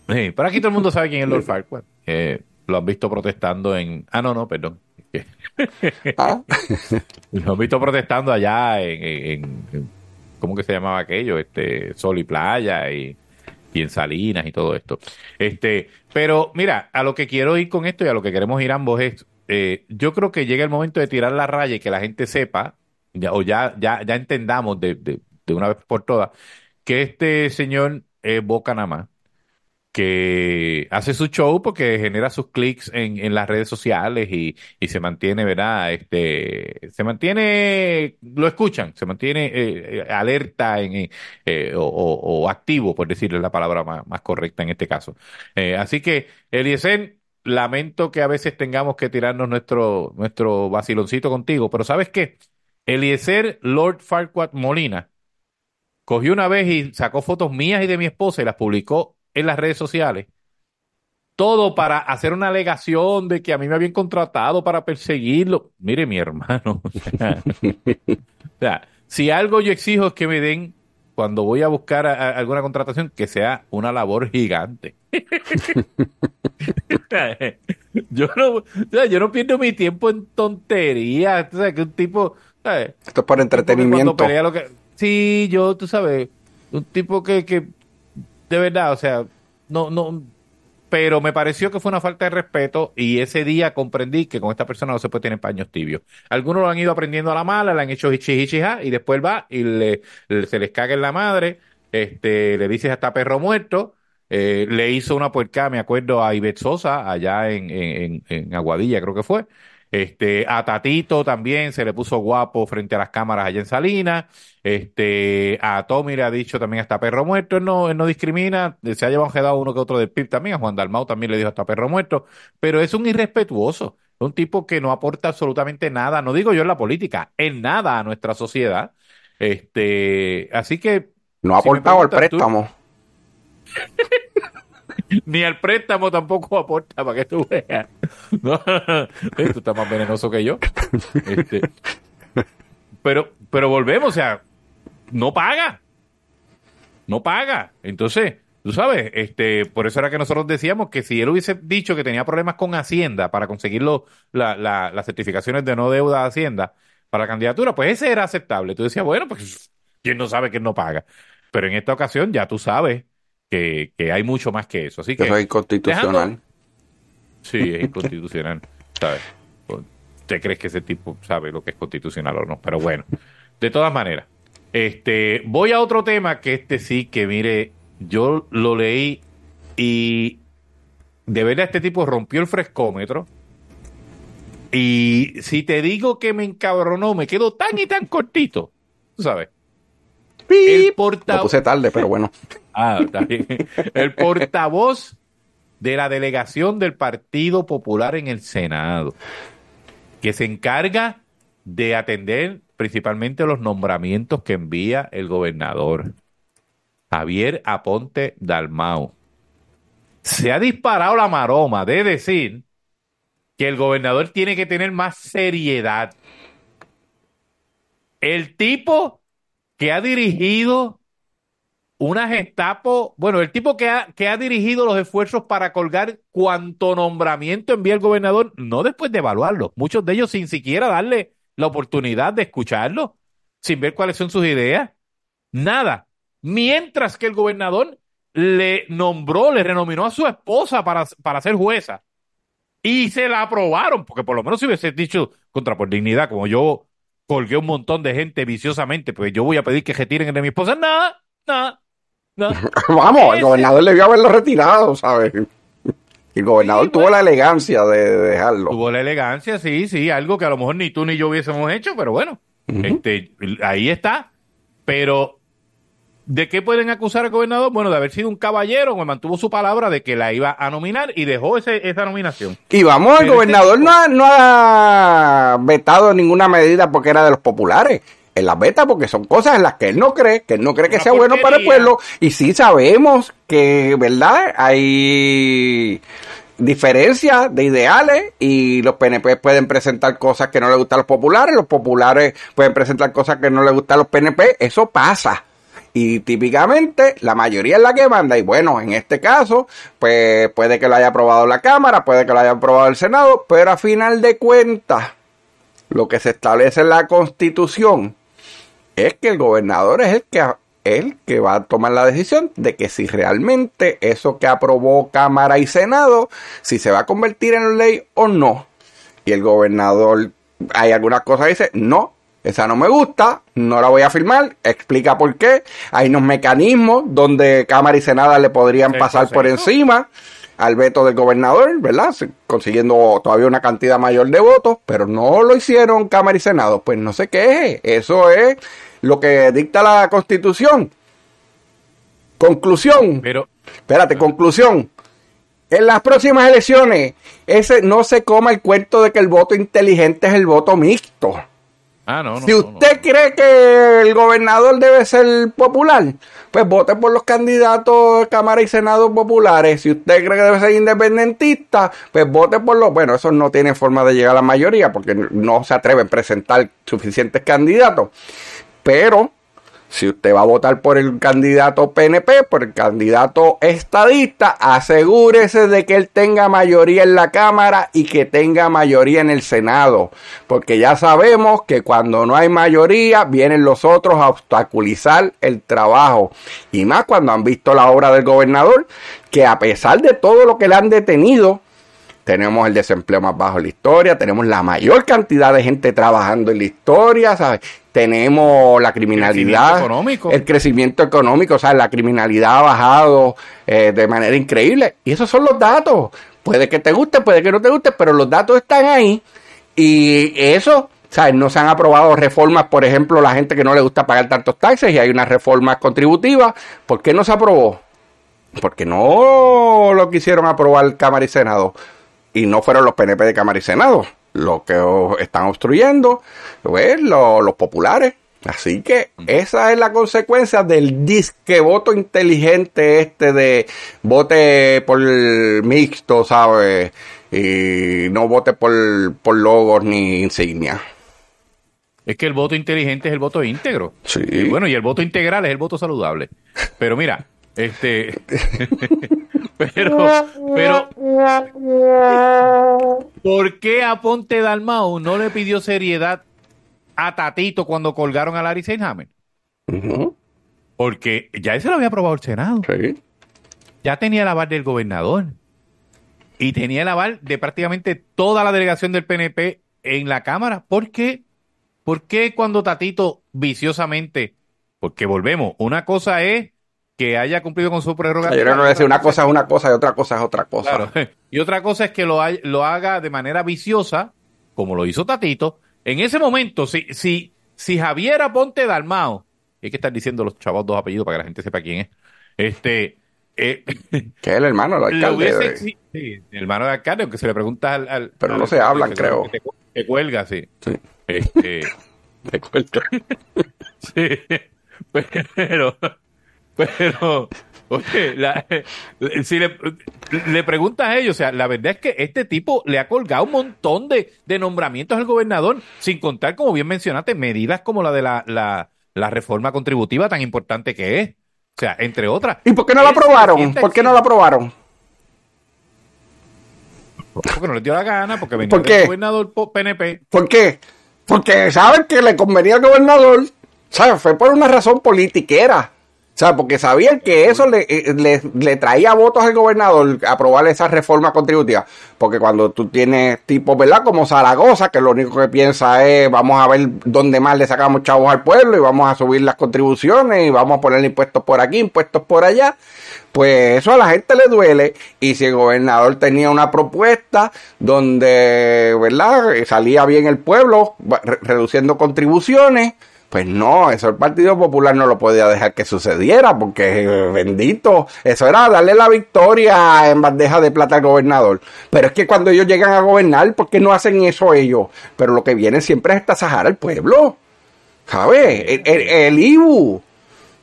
Sí, pero aquí todo el mundo sabe quién es Lord Farquaad. Eh, lo han visto protestando en... Ah, no, no, perdón. Ah. lo han visto protestando allá en, en- en- ¿Cómo que se llamaba aquello? Este, Sol y Playa y, y en Salinas y todo esto. Este, pero mira, a lo que quiero ir con esto y a lo que queremos ir ambos es... eh, yo creo que llega el momento de tirar la raya y que la gente sepa, o ya, ya, ya entendamos de, de, de una vez por todas, que este señor es Boca nada que hace su show porque genera sus clics en, en las redes sociales y, y se mantiene, ¿verdad? Este, se mantiene, lo escuchan, se mantiene eh, eh, alerta en, eh, o, o- activo, por decirle la palabra más, más correcta en este caso. Así que, Eliezer, lamento que a veces tengamos que tirarnos nuestro, nuestro vaciloncito contigo, pero ¿sabes qué? Eliezer Lord Farquaad Molina cogió una vez y sacó fotos mías y de mi esposa y las publicó en las redes sociales. Todo para hacer una alegación de que a mí me habían contratado para perseguirlo. Mire, mi hermano. o sea, si algo yo exijo es que me den, cuando voy a buscar a- a alguna contratación, que sea una labor gigante. yo, no, o sea, yo no pierdo mi tiempo en tonterías. O sea, que un tipo. ¿sabes? Esto es por Cuando entretenimiento. pelea lo que- Sí, yo, tú sabes, un tipo que, que de verdad, o sea, no, no, pero me pareció que fue una falta de respeto y ese día comprendí que con esta persona no se puede tener paños tibios. Algunos lo han ido aprendiendo a la mala, le han hecho hichi hichi y después va y le, le- se les caga en la madre, este, le dices hasta perro muerto, eh, le hizo una puerca, me acuerdo, a Ivette Sosa, allá en, en- en Aguadilla, creo que fue. Este, a Tatito también se le puso guapo frente a las cámaras allá en Salinas. Este, a Tommy le ha dicho también hasta perro muerto. Él no, él no discrimina. Se ha llevado quedado uno que otro del PIB también. A Juan Dalmau también le dijo hasta perro muerto. Pero es un irrespetuoso. Es un tipo que no aporta absolutamente nada. No digo yo en la política, en nada a nuestra sociedad. Este, así que. No ha si aportado tú- préstamo. ni al préstamo tampoco aporta para que tú veas. Eh, tú estás más venenoso que yo. Este, pero, pero volvemos, o sea, no paga. No paga. Entonces, tú sabes, este, por eso era que nosotros decíamos que si él hubiese dicho que tenía problemas con Hacienda para conseguir la- la- las certificaciones de no deuda de Hacienda para la candidatura, pues ese era aceptable. Tú decías, bueno, pues, ¿quién no sabe que no paga? Pero en esta ocasión ya tú sabes que, que hay mucho más que eso. Así que Eso es inconstitucional. dejando- Sí, es inconstitucional, ¿sabes? ¿Usted crees que ese tipo sabe lo que es constitucional o no? Pero bueno, de todas maneras, este, voy a otro tema que este sí, que mire, yo lo leí y de verdad este tipo rompió el frescómetro. Y si te digo que me encabronó, me quedo tan y tan cortito, sabes. El Lo portavoz. puse tarde, pero bueno. Ah, está bien. El portavoz de la delegación del Partido Popular en el Senado, que se encarga de atender principalmente los nombramientos que envía el gobernador, Javier Aponte Dalmau. Se ha disparado la maroma de decir que el gobernador tiene que tener más seriedad. El tipo que ha dirigido una Gestapo, bueno, el tipo que ha, que ha dirigido los esfuerzos para colgar cuanto nombramiento envía el gobernador, no después de evaluarlo, muchos de ellos sin siquiera darle la oportunidad de escucharlo, sin ver cuáles son sus ideas, nada. Mientras que el gobernador le nombró, le renominó a su esposa para, para ser jueza y se la aprobaron, porque por lo menos si hubiese dicho contra por dignidad, como yo colgué un montón de gente viciosamente, pues yo voy a pedir que retiren de mi esposa, nada, nada. Vamos, el gobernador debió haberlo retirado, ¿sabes? El gobernador tuvo la elegancia de, dejarlo. Tuvo la elegancia, sí, sí, algo que a lo mejor ni tú ni yo hubiésemos hecho, pero bueno, este, ahí está. Pero, ¿de qué pueden acusar al gobernador? Bueno, de haber sido un caballero que mantuvo su palabra de que la iba a nominar y dejó ese, esa nominación. Y vamos, el gobernador no, ha, no ha vetado ninguna medida porque era de los populares en las beta porque son cosas en las que él no cree, que él no cree que sea bueno para el pueblo. Y sí sabemos que, ¿verdad? Hay diferencias de ideales y los PNP pueden presentar cosas que no le gustan a los populares, los populares pueden presentar cosas que no le gustan a los PNP, eso pasa. Y típicamente la mayoría es la que manda. Y bueno, en este caso, pues puede que lo haya aprobado la Cámara, puede que lo haya aprobado el Senado, pero a final de cuentas, lo que se establece en la Constitución es que el gobernador es el que, el que va a tomar la decisión de que si realmente eso que aprobó Cámara y Senado, si se va a convertir en ley o no. Y el gobernador, hay algunas cosas que dice, no, esa no me gusta, no la voy a firmar, explica por qué. Hay unos mecanismos donde Cámara y Senado le podrían pasar por encima al veto del gobernador, ¿verdad? Consiguiendo todavía una cantidad mayor de votos, pero no lo hicieron Cámara y Senado. Pues no se queje, eso es lo que dicta la Constitución. Conclusión. Pero, espérate, conclusión. En las próximas elecciones, ese no se coma el cuento de que el voto inteligente es el voto mixto. Ah, no, no, si usted cree que el gobernador debe ser popular, pues vote por los candidatos de Cámara y Senado populares. Si usted cree que debe ser independentista, pues vote por los... Bueno, eso no tiene forma de llegar a la mayoría porque no se atreven a presentar suficientes candidatos. Pero si usted va a votar por el candidato PNP, por el candidato estadista, asegúrese de que él tenga mayoría en la Cámara y que tenga mayoría en el Senado. Porque ya sabemos que cuando no hay mayoría, vienen los otros a obstaculizar el trabajo. Y más cuando han visto la obra del gobernador, que a pesar de todo lo que le han detenido, tenemos el desempleo más bajo en la historia, tenemos la mayor cantidad de gente trabajando en la historia, ¿sabes? tenemos la criminalidad, el crecimiento económico, o sea, la criminalidad ha bajado eh, de manera increíble. Y esos son los datos. Puede que te guste, puede que no te guste, pero los datos están ahí. Y eso, ¿sabes? No se han aprobado reformas, por ejemplo, la gente que no le gusta pagar tantos taxes y hay unas reformas contributivas. ¿Por qué no se aprobó? Porque no lo quisieron aprobar Cámara y Senado. Y no fueron los PNP de Cámara y Senado lo que están obstruyendo, pues, los populares. Así que esa es la consecuencia del disque voto inteligente este de vote por mixto, ¿sabes? Y no vote por, por logos ni insignia. Es que el voto inteligente es el voto íntegro. Sí. Y bueno, y el voto integral es el voto saludable. Pero mira, este. pero, pero. ¿Por qué a Ponte Dalmau no le pidió seriedad a Tatito cuando colgaron a Larry Seinhammer? Porque ya ese lo había aprobado el Senado. Ya tenía el aval del gobernador. Y tenía el aval de prácticamente toda la delegación del PNP en la Cámara. ¿Por qué? ¿Por qué cuando Tatito viciosamente? Porque volvemos, una cosa es que haya cumplido con su prerrogativa. Yo no decir una cosa es una cosa y otra cosa es otra cosa. Y otra cosa es que lo, lo haga de manera viciosa, como lo hizo Tatito. En ese momento, si, si, si Javier Aponte Dalmao, hay que estar diciendo los chavos dos apellidos para que la gente sepa quién es, este... Eh, que es el hermano del alcalde. sí, el hermano del alcalde, aunque se le pregunta al... Pero no se hablan, creo. Que, cuelga, sí. Sí. Este, cuelga. sí. Pero... Pero, oye, si le, le, preguntas a ellos, o sea, la verdad es que este tipo le ha colgado un montón de, nombramientos al gobernador, sin contar, como bien mencionaste, medidas como la de la, la, reforma contributiva tan importante que es. O sea, entre otras. ¿Y por qué no la aprobaron? ¿Por qué no la aprobaron? Porque no les dio la gana, porque venía el gobernador PNP. ¿Por qué? Porque saben que le convenía al gobernador, ¿sabes? Fue por una razón politiquera O sea, porque sabían que eso le, eh, le, le traía votos al gobernador aprobar esa reforma contributiva. Porque cuando tú tienes tipos, ¿verdad? Como Zaragoza, que lo único que piensa es vamos a ver dónde más le sacamos chavos al pueblo y vamos a subir las contribuciones y vamos a poner impuestos por aquí, impuestos por allá. Pues eso a la gente le duele. Y si el gobernador tenía una propuesta donde, ¿verdad? Salía bien el pueblo, reduciendo contribuciones. Pues no, eso el Partido Popular no lo podía dejar que sucediera, porque eh, bendito, eso era darle la victoria en bandeja de plata al gobernador. Pero es que cuando ellos llegan a gobernar, ¿por qué no hacen eso ellos? Pero lo que viene siempre es estasajar al pueblo. ¿Sabes? El, el- el IBU.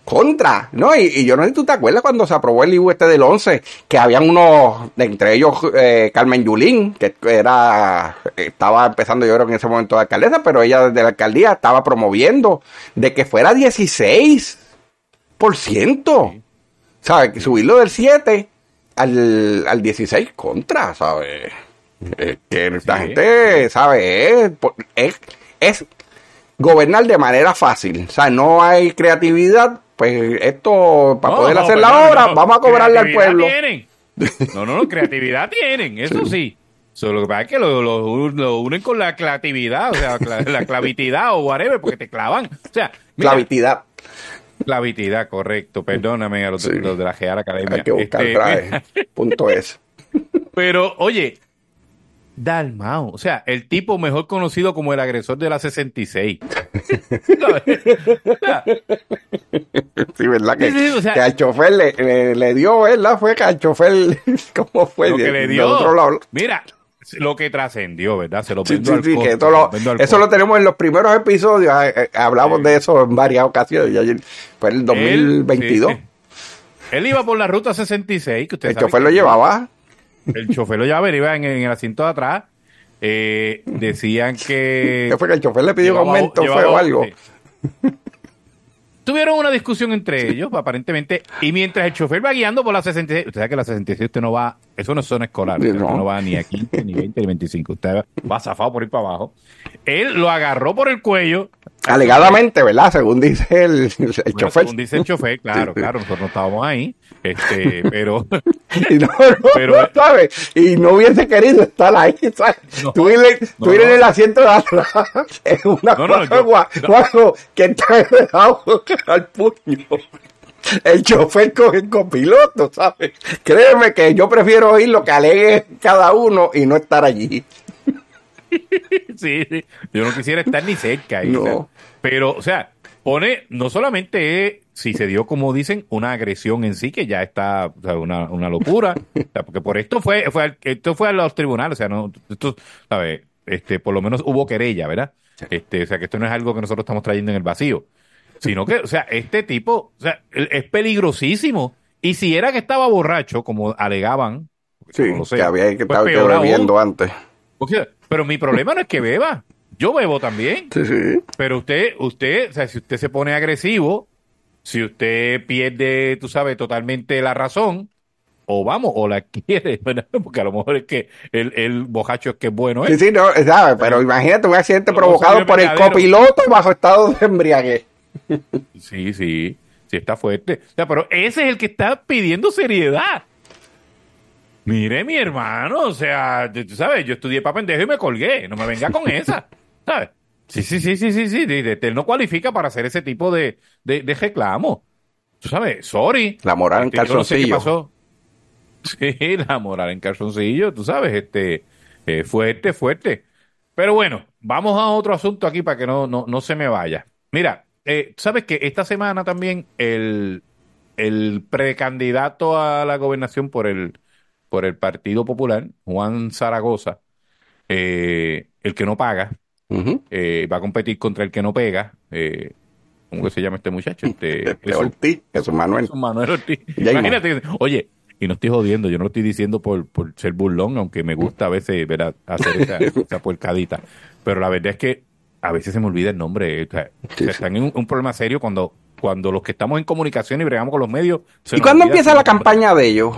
Contra, ¿no? Y, y yo no sé si tú te acuerdas cuando se aprobó el IBU este del 11, que habían unos, entre ellos eh, Carmen Yulín, que era, estaba empezando yo creo que en ese momento de alcaldesa, pero ella desde la alcaldía estaba promoviendo de que fuera 16%. ¿Sabes? Que subirlo del 7 al, al 16 contra, ¿sabes? Es que la Sí. gente, ¿sabes? Es, es, es gobernar de manera fácil. O sea, no hay creatividad. Pues esto, para No, poder no, hacer perdón, la obra, vamos a cobrarle al pueblo. tienen. No, no, no, creatividad tienen, eso sí. Solo lo que pasa es que lo, lo- lo unen con la clatividad, o sea, cla- la clavitidad o whatever, porque te clavan. O sea, mira, Clavitidad. clavitidad, correcto. Perdóname a los, Sí. los de la Real Academia. Hay que buscar Este, traje. Punto es. Pero, oye, Dalmao, o sea, el tipo mejor conocido como el agresor de la 66. ¿Sabes? O sea, Sí, ¿verdad? Que, Sí, sí, o sea- que al chofer le, le, le dio, ¿verdad? Fue que al chofer, ¿cómo fue? lo que le dio. otro lado. Mira, lo que trascendió, ¿verdad? Se lo Sí, sí, al sí, costo, que esto se lo- eso lo tenemos en los primeros episodios. eh, eh, hablamos de eso en varias ocasiones. Fue el 2022. Él. Él iba por la ruta 66, que usted el sabe chofer que- lo llevaba. El chofer lo llevaba, iba en, en el asiento de atrás. Eh, decían que... ¿Qué fue que el chofer le pidió un aumento? ¿Fue llevaba- o algo? sí. Tuvieron una discusión entre ellos, aparentemente, y mientras el chofer va guiando por la 66, usted sabe que la 66 usted no va, eso no es zona escolar, Sí, usted no. no va ni a 15, ni 20, ni 25, usted va zafado por ir para abajo. Él lo agarró por el cuello. Alegadamente, ¿verdad? Según dice el, el Bueno, chofer. según dice el chofer, claro, Sí, claro, nosotros no estábamos ahí, este, pero Y no, no, Pero- no, ¿sabes? Y no hubiese querido estar ahí, ¿sabes? Tú ir en el asiento de atrás es una No, no, cosa guapo, que está al puño. El chofer con el copiloto, ¿sabes? Créeme que yo prefiero oír lo que alegue cada uno y no estar allí. sí, sí. Yo no quisiera estar ni cerca. No. o sea, pero, o sea, pone, no solamente si se dio, como dicen, una agresión en sí, que ya está o sea, una, una locura, o sea, porque por esto fue, fue esto fue a los tribunales, o sea, no, esto, ¿sabes? Este, por lo menos hubo querella, ¿verdad? Este, o sea, que esto no es algo que nosotros estamos trayendo en el vacío, sino que, o sea, este tipo, o sea, él- es peligrosísimo. Y si era que estaba borracho, como alegaban, Sí, lo sé, que había que pues bebiendo antes. O sea, pero mi problema no es que beba. Yo bebo también. Sí, sí. Pero usted, usted, o sea, si usted se pone agresivo, si usted pierde, tú sabes, totalmente la razón, o vamos, o la quiere, ¿verdad? Porque a lo mejor es que el, el bojacho es que es bueno, ¿eh? Sí, sí, no, ¿sabes? Pero imagínate un accidente Como provocado por el copiloto bajo estado de embriaguez. Sí, sí, sí está fuerte. O sea, pero ese es el que está pidiendo seriedad. Mire, mi hermano, o sea, tú sabes, yo estudié para pendejo y me colgué. No me venga con esa, ¿sabes? Sí, sí, sí, sí, sí, sí. Él no cualifica para hacer ese tipo de, de, de reclamo. Tú sabes, sorry. La moral en Este, yo no sé qué calzoncillo. pasó. Sí, la moral en calzoncillo, tú sabes, este, eh, fuerte, fuerte. Pero bueno, vamos a otro asunto aquí para que no, no, no se me vaya. Mira, eh, sabes que esta semana también el, el precandidato a la gobernación por el, por el Partido Popular, Juan Zaragoza, eh, el que no paga, eh, va a competir contra el que no pega. Eh, ¿Cómo que se llama este muchacho? Este, Jesús- Ortiz, Jesús Manuel. Jesús Manuel Ortiz. Imagínate, oye, y no estoy jodiendo, yo no lo estoy diciendo por, por ser burlón, aunque me gusta a veces ¿verdad? hacer esa, esa puercadita. Pero la verdad es que a veces se me olvida el nombre. O sea, Sí, o sí. están en un, un problema serio cuando, cuando los que estamos en comunicación y bregamos con los medios. se ¿Y cuándo empieza la campaña de ellos?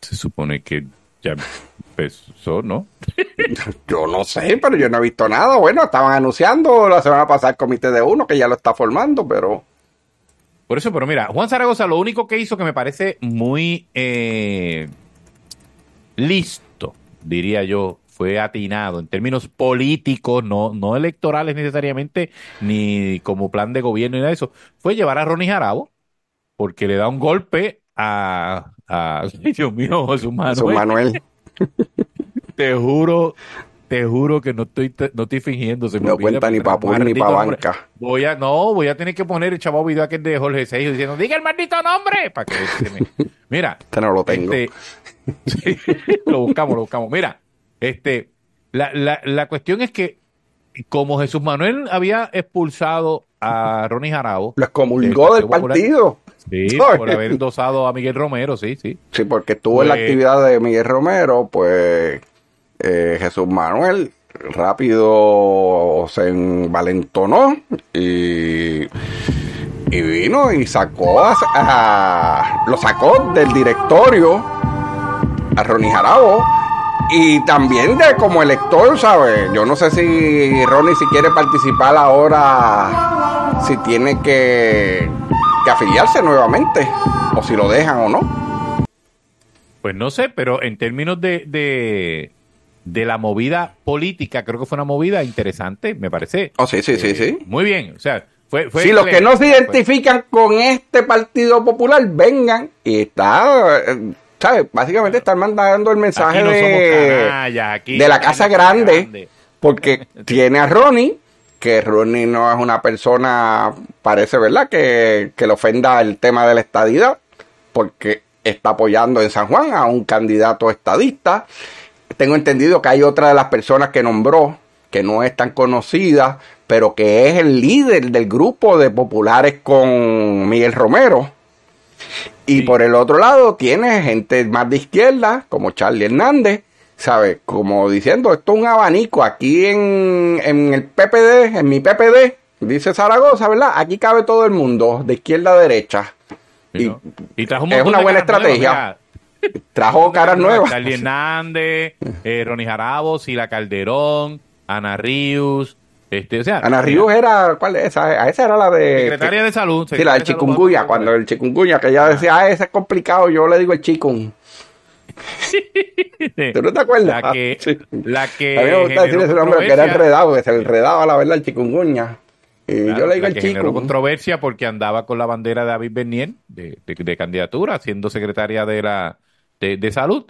Se supone que ya empezó, ¿no? Yo no sé, pero yo no he visto nada. Bueno, estaban anunciando la semana pasada el comité de uno que ya lo está formando, pero Por eso, pero mira, Juan Zaragoza lo único que hizo que me parece muy eh, listo, diría yo, fue atinado en términos políticos, no, no electorales necesariamente, ni como plan de gobierno ni nada de eso, fue llevar a Ronnie Jarabo, porque le da un golpe a, a Dios mío, Jesús Manuel. Jesús Manuel. Te juro, te juro que no estoy, no estoy fingiendo. Se me No cuenta ni poner pa' pur ni maldito pa' nombre. banca. Voy a, no, voy a tener que poner el chavo video aquel de Jorge Seijo diciendo, diga el maldito nombre, para que se me- Mira. Este no lo tengo. Este, sí, lo buscamos, lo buscamos. Mira, este, la, la, la cuestión es que como Jesús Manuel había expulsado a Ronnie Jarabo. Lo excomulgó del partido. Sí, por haber endosado a Miguel Romero, sí, sí. Sí, porque estuvo en la Pues- actividad de Miguel Romero, pues eh, Jesús Manuel rápido se envalentonó y, y vino y sacó a, a- lo sacó del directorio a Ronnie Jarabo y también de como elector, ¿sabes? Yo no sé si Ronnie si quiere participar ahora, si tiene que, que afiliarse nuevamente o si lo dejan o no. Pues no sé, pero en términos de, de, de la movida política, creo que fue una movida interesante, me parece. Oh, sí, sí, sí, Eh, sí. Muy bien, o sea, fue... fue si los que no se identifican con este Partido Popular, vengan y está, eh, ¿sabes? Básicamente están mandando el mensaje no de, canallas, aquí de la Casa Grande, porque tiene a Ronnie, que Ronnie no es una persona, parece, ¿verdad? Que, que le ofenda el tema de la estadidad, porque está apoyando en San Juan a un candidato estadista. Tengo entendido que hay otra de las personas que nombró, que no es tan conocida, pero que es el líder del grupo de populares con Miguel Romero. Y por el otro lado tiene gente más de izquierda, como Charlie Hernández, ¿sabes? Como diciendo, esto es un abanico. Aquí en, en el PPD, en mi PPD, dice Zaragoza, ¿verdad? Aquí cabe todo el mundo, de izquierda a derecha. Y, Y trajo un es una buena estrategia. Trajo caras nuevas. Charlie Hernández, eh, Ronnie Jarabo, Sila Calderón, Ana Ríos, este, o sea, Ana Ríos era, ¿cuál es esa? A esa era la de... secretaria de salud. Sí, la del secretaria de salud, cuando el chikungunya, que ella decía, ah, ese es complicado, yo le digo el chikun. ¿Tú no te acuerdas? La que, Sí. la que A mí me gusta decir ese nombre que era enredado, que se enredaba la verdad el chikungunya. Y Claro, yo le digo generó chico. controversia porque andaba con la bandera de David Bernier de, de- de candidatura, siendo secretaria de la de, de salud.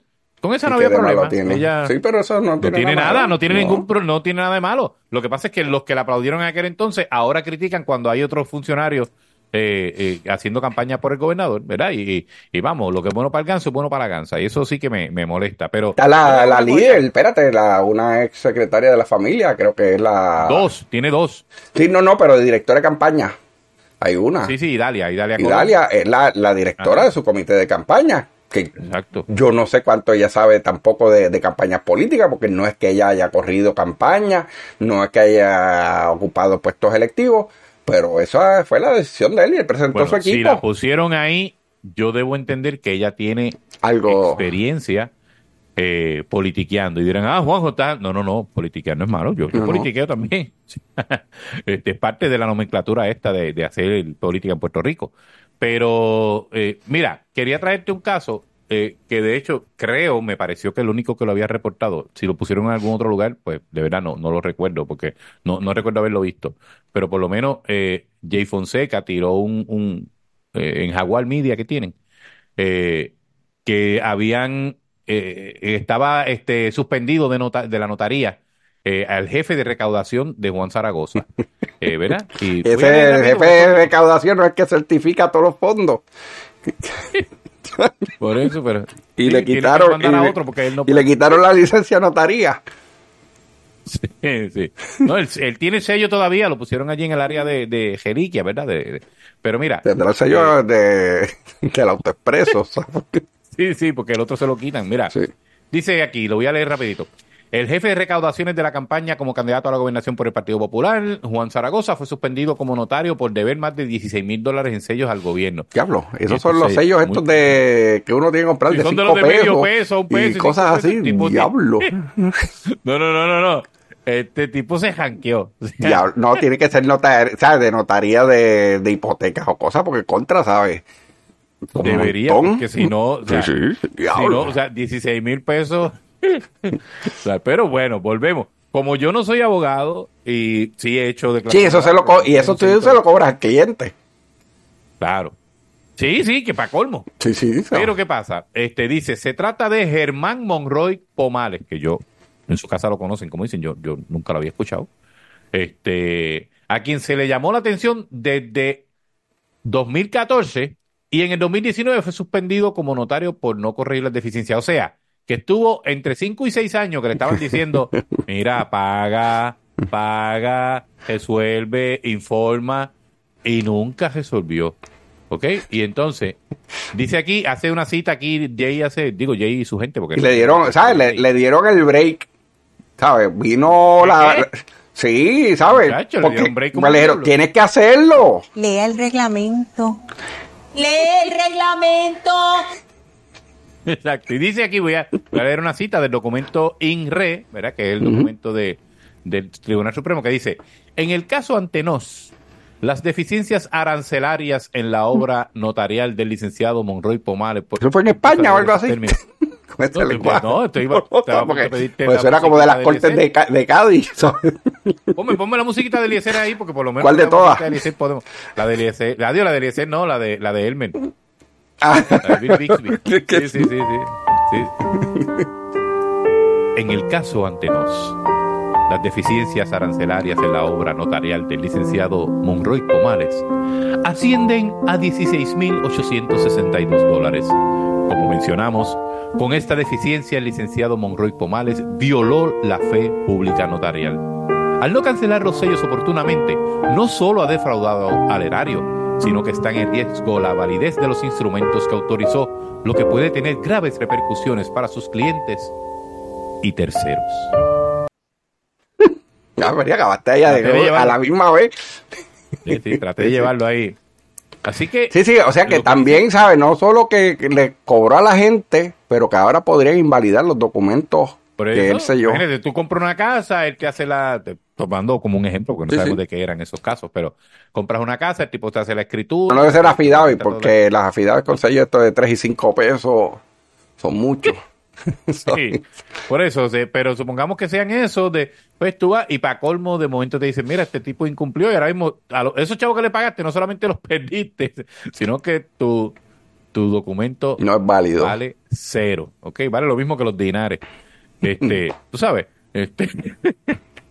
Con eso ¿Y no había problema. tiene? Ella Sí, pero eso no no tiene, tiene, nada, malo. no tiene No. ningún no tiene nada de malo. Lo que pasa es que los que la aplaudieron en aquel entonces ahora critican cuando hay otros funcionarios eh, eh, haciendo campaña por el gobernador, ¿verdad? Y, y vamos, lo que es bueno para el ganso es bueno para la gansa. Y eso sí que me, me molesta. Pero Está la, la líder, espérate, la, una ex secretaria de la familia, creo que es la... dos, tiene dos. Sí, no, no, pero de directora de campaña. Hay una. Sí, sí, Idalia, Idalia. Idalia es la, la directora Ajá. de su comité de campaña. Que Exacto. yo no sé cuánto ella sabe tampoco de, de campañas políticas, porque no es que ella haya corrido campaña, no es que haya ocupado puestos electivos, pero esa fue la decisión de él y él presentó Bueno, su si equipo. la pusieron ahí, yo debo entender que ella tiene Algo. experiencia eh, politiqueando. Y dirán, ah, Juanjo está. No, no, no, politiquear no es malo. Yo, yo No. politiqueo también. este, es parte de la nomenclatura esta de, de hacer política en Puerto Rico. Pero, eh, mira, quería traerte un caso eh, que de hecho creo, me pareció que el único que lo había reportado, si lo pusieron en algún otro lugar, pues de verdad no, no lo recuerdo, porque no, no recuerdo haberlo visto. Pero por lo menos eh, Jay Fonseca tiró un, un eh, en Jaguar Media que tienen, eh, que habían, eh, estaba este, suspendido de, nota, de la notaría eh, al jefe de recaudación de Juan Zaragoza. Eh, ¿Verdad? Y voy a Ese el jefe de recaudación no es que certifica todos los fondos. Por eso, pero. Y le quitaron y a le- otro porque él no Y le quitaron la licencia notaría. Sí, sí. No, él, él tiene sello todavía, lo pusieron allí en el área de, de Jeriquia, ¿verdad? De- de- pero mira. Tendrá el sello eh, de, del autoexpreso. ¿sabes? sí, sí, porque el otro se lo quitan. Mira, Sí. dice aquí, lo voy a leer rapidito. El jefe de recaudaciones de la campaña como candidato a la gobernación por el Partido Popular, Juan Zaragoza, fue suspendido como notario por deber más de 16 mil dólares en sellos al gobierno. Diablo, esos Estos son los sellos, muy- estos de que uno tiene que comprar Sí, de son de 5 los de medio pesos, peso, un peso y cosas pesos, así. tipo- Diablo. No, no, no, no, no. Este tipo se janqueó. Ya, no, tiene que ser notar, ¿sabes? de notaría de, de hipotecas o cosas, porque contra, ¿sabes? Como Debería, porque si no, o sea, Sí, sí, si diablo. no, o sea, 16 mil pesos. O sea, pero bueno, volvemos. Como yo no soy abogado y sí he hecho Sí, declaraciones. eso se lo y eso tú se lo cobras al cliente. Claro. Sí, sí, que para colmo. Sí, sí. eso. Pero ¿qué pasa? Este dice, se trata de Germán Monroy Pomales, que yo en su casa lo conocen, como dicen, yo, yo nunca lo había escuchado. Este, a quien se le llamó la atención desde 2014 y en el 2019 fue suspendido como notario por no corregir las deficiencias. O sea, que estuvo entre 5 y 6 años que le estaban diciendo, mira, paga, paga, resuelve, informa, y nunca resolvió. ¿Ok? Y entonces, dice aquí, hace una cita aquí, Jay hace, digo Jay y su gente, porque... Y le dieron, ¿sabes? Le, le dieron el break. ¿Sabes? Vino la. Sí, ¿sabes? Muchacho, le Porque break como le diablo. tienes que hacerlo. Lea el reglamento. Lee el reglamento. Exacto. Y dice aquí, voy a, voy a leer una cita del documento INRE, ¿verdad? Que es el documento de, del Tribunal Supremo, que dice, en el caso ante nos, las deficiencias arancelarias en la obra notarial del licenciado Monroy Pomales... Por, ¿Eso fue en España o algo así? Este No, lenguaje. no, estoy- estaba a punto Porque, de pedirte pues era como de las cortes de, de Cádiz. ¿sabes? Ponme, ponme la musiquita de Eliezer ahí, porque por lo menos... ¿Cuál de la todas? Eliezer podemos- La de Eliezer, la, de Eliezer, no, la de, la de Elmer. Ah. De Bill Bixby. Sí, sí, sí, sí, sí. En el caso ante nos, las deficiencias arancelarias en la obra notarial del licenciado Monroy Pomales ascienden a 16.862 dólares. Como mencionamos, con esta deficiencia el licenciado Monroy Pomales violó la fe pública notarial. Al no cancelar los sellos oportunamente, no solo ha defraudado al erario, sino que está en riesgo la validez de los instrumentos que autorizó, lo que puede tener graves repercusiones para sus clientes y terceros. Ya, María, acabaste allá de, a la misma vez. Sí, sí, traté de llevarlo ahí. Así que Sí, sí, o sea que Lo que también, ¿sabes? No solo que, le cobró a la gente, pero que ahora podrían invalidar los documentos Por que eso, él selló. imagínate, tú compras una casa, él te hace la, te- tomando como un ejemplo, porque no Sí, sabemos sí. de qué eran esos casos, pero compras una casa, el tipo te hace la escritura. No debe ser todo- porque las affidavits con sello esto de 3 y 5 pesos son muchos. Sí, por eso, pero supongamos que sean esos de, pues tú vas y para colmo de momento te dicen, mira, este tipo incumplió y ahora mismo, a lo- esos chavos que le pagaste no solamente los perdiste, sino que tu, tu documento No es válido. vale cero, ¿ok? Vale lo mismo que los dinares. Este, tú sabes, este,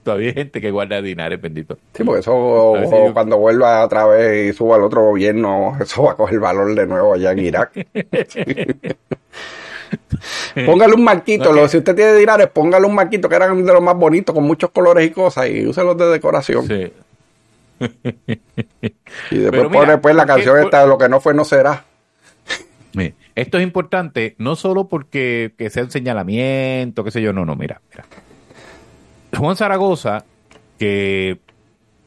todavía hay gente que guarda dinares, bendito. Sí, porque eso si yo- cuando vuelva otra vez y suba al otro gobierno, eso va a coger valor de nuevo allá en Irak. póngale un marquito, lo- si usted tiene dinares, póngale un marquito que eran de los más bonitos, con muchos colores y cosas, y úselos de decoración. Sí. Y después mira, pone pues la ¿por qué- canción esta de lo que no fue no será. Esto es importante, no solo porque que sea un señalamiento, qué sé yo, no, no, mira, mira. Juan Zaragoza, que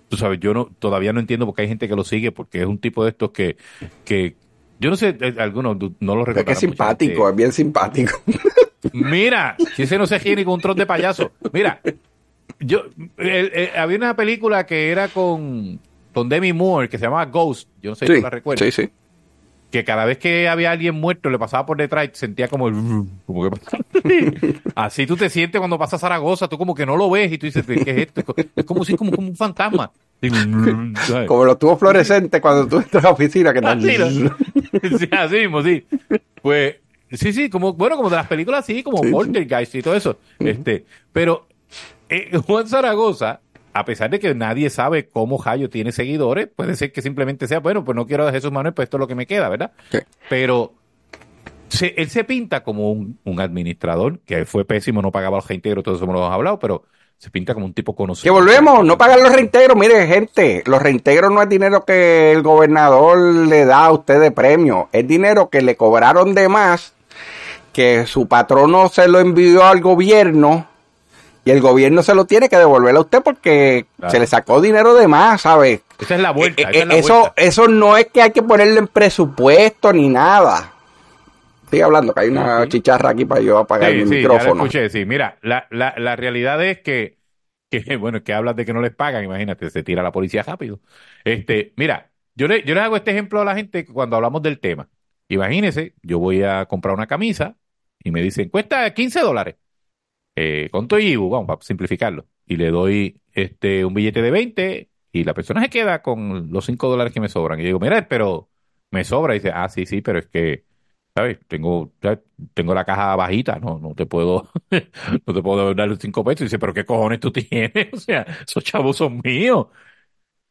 tú sabes, yo no, todavía no entiendo por qué hay gente que lo sigue, porque es un tipo de estos que, que yo no sé, eh, algunos no lo Es recuerdan. que es simpático, es bien simpático. Mira, si ese no se gira ni con un tron de payaso. Mira, yo el- el- había una película que era con, con Demi Moore que se llamaba Ghost. Yo no sé si tú la recuerdas. sí, sí. Que cada vez que había alguien muerto le pasaba por detrás y sentía como el como que así tú te sientes cuando pasas a Zaragoza, tú como que no lo ves y tú dices, ¿qué es esto? Es como si como, como un fantasma. ¿sabes? Como los tubos fluorescentes cuando tú entras a la oficina. Que Así, ¿no? Sí, así mismo, sí. Pues, sí, sí, como, bueno, como de las películas así, como Sí, sí. Poltergeist y todo eso. Este, pero eh, Juan Zaragoza, a pesar de que nadie sabe cómo Jayo tiene seguidores, puede ser que simplemente sea, bueno, pues no quiero a Jesús Manuel, pues esto es lo que me queda, ¿verdad? Sí. Pero se- él se pinta como un, un administrador, que fue pésimo, no pagaba los reintegros, todo eso me lo hemos hablado, pero se pinta como un tipo Que conocido. volvemos, no pagan los reintegros. Mire, gente, los reintegros no es dinero que el gobernador le da a usted de premio. Es dinero que le cobraron de más, que su patrono se lo envió al gobierno y el gobierno se lo tiene que devolver a usted porque Claro. se le sacó dinero de más, ¿sabe? Esa es la vuelta, Eh, esa es la eh, eso, vuelta. eso no es que hay que ponerlo en presupuesto ni nada. Sigue hablando, que hay una chicharra aquí para yo apagar Sí, mi sí, micrófono. escuché, sí. Mira, la, la, la realidad es que que bueno, que hablas de que no les pagan, imagínate, se tira la policía rápido. Este, mira, yo le, yo le hago este ejemplo a la gente cuando hablamos del tema. Imagínese, yo voy a comprar una camisa y me dicen, cuesta 15 dólares. Eh, con todo IBU, vamos, para simplificarlo. Y le doy este un billete de 20 y la persona se queda con los 5 dólares que me sobran. Y yo digo, mira, pero me sobra. Y dice, ah, sí, sí, pero es que, ¿sabes? Tengo, ¿sabes? tengo la caja bajita, no, no te puedo, no te puedo dar los 5 pesos. Y dice, pero ¿qué cojones tú tienes? O sea, esos chavos son míos.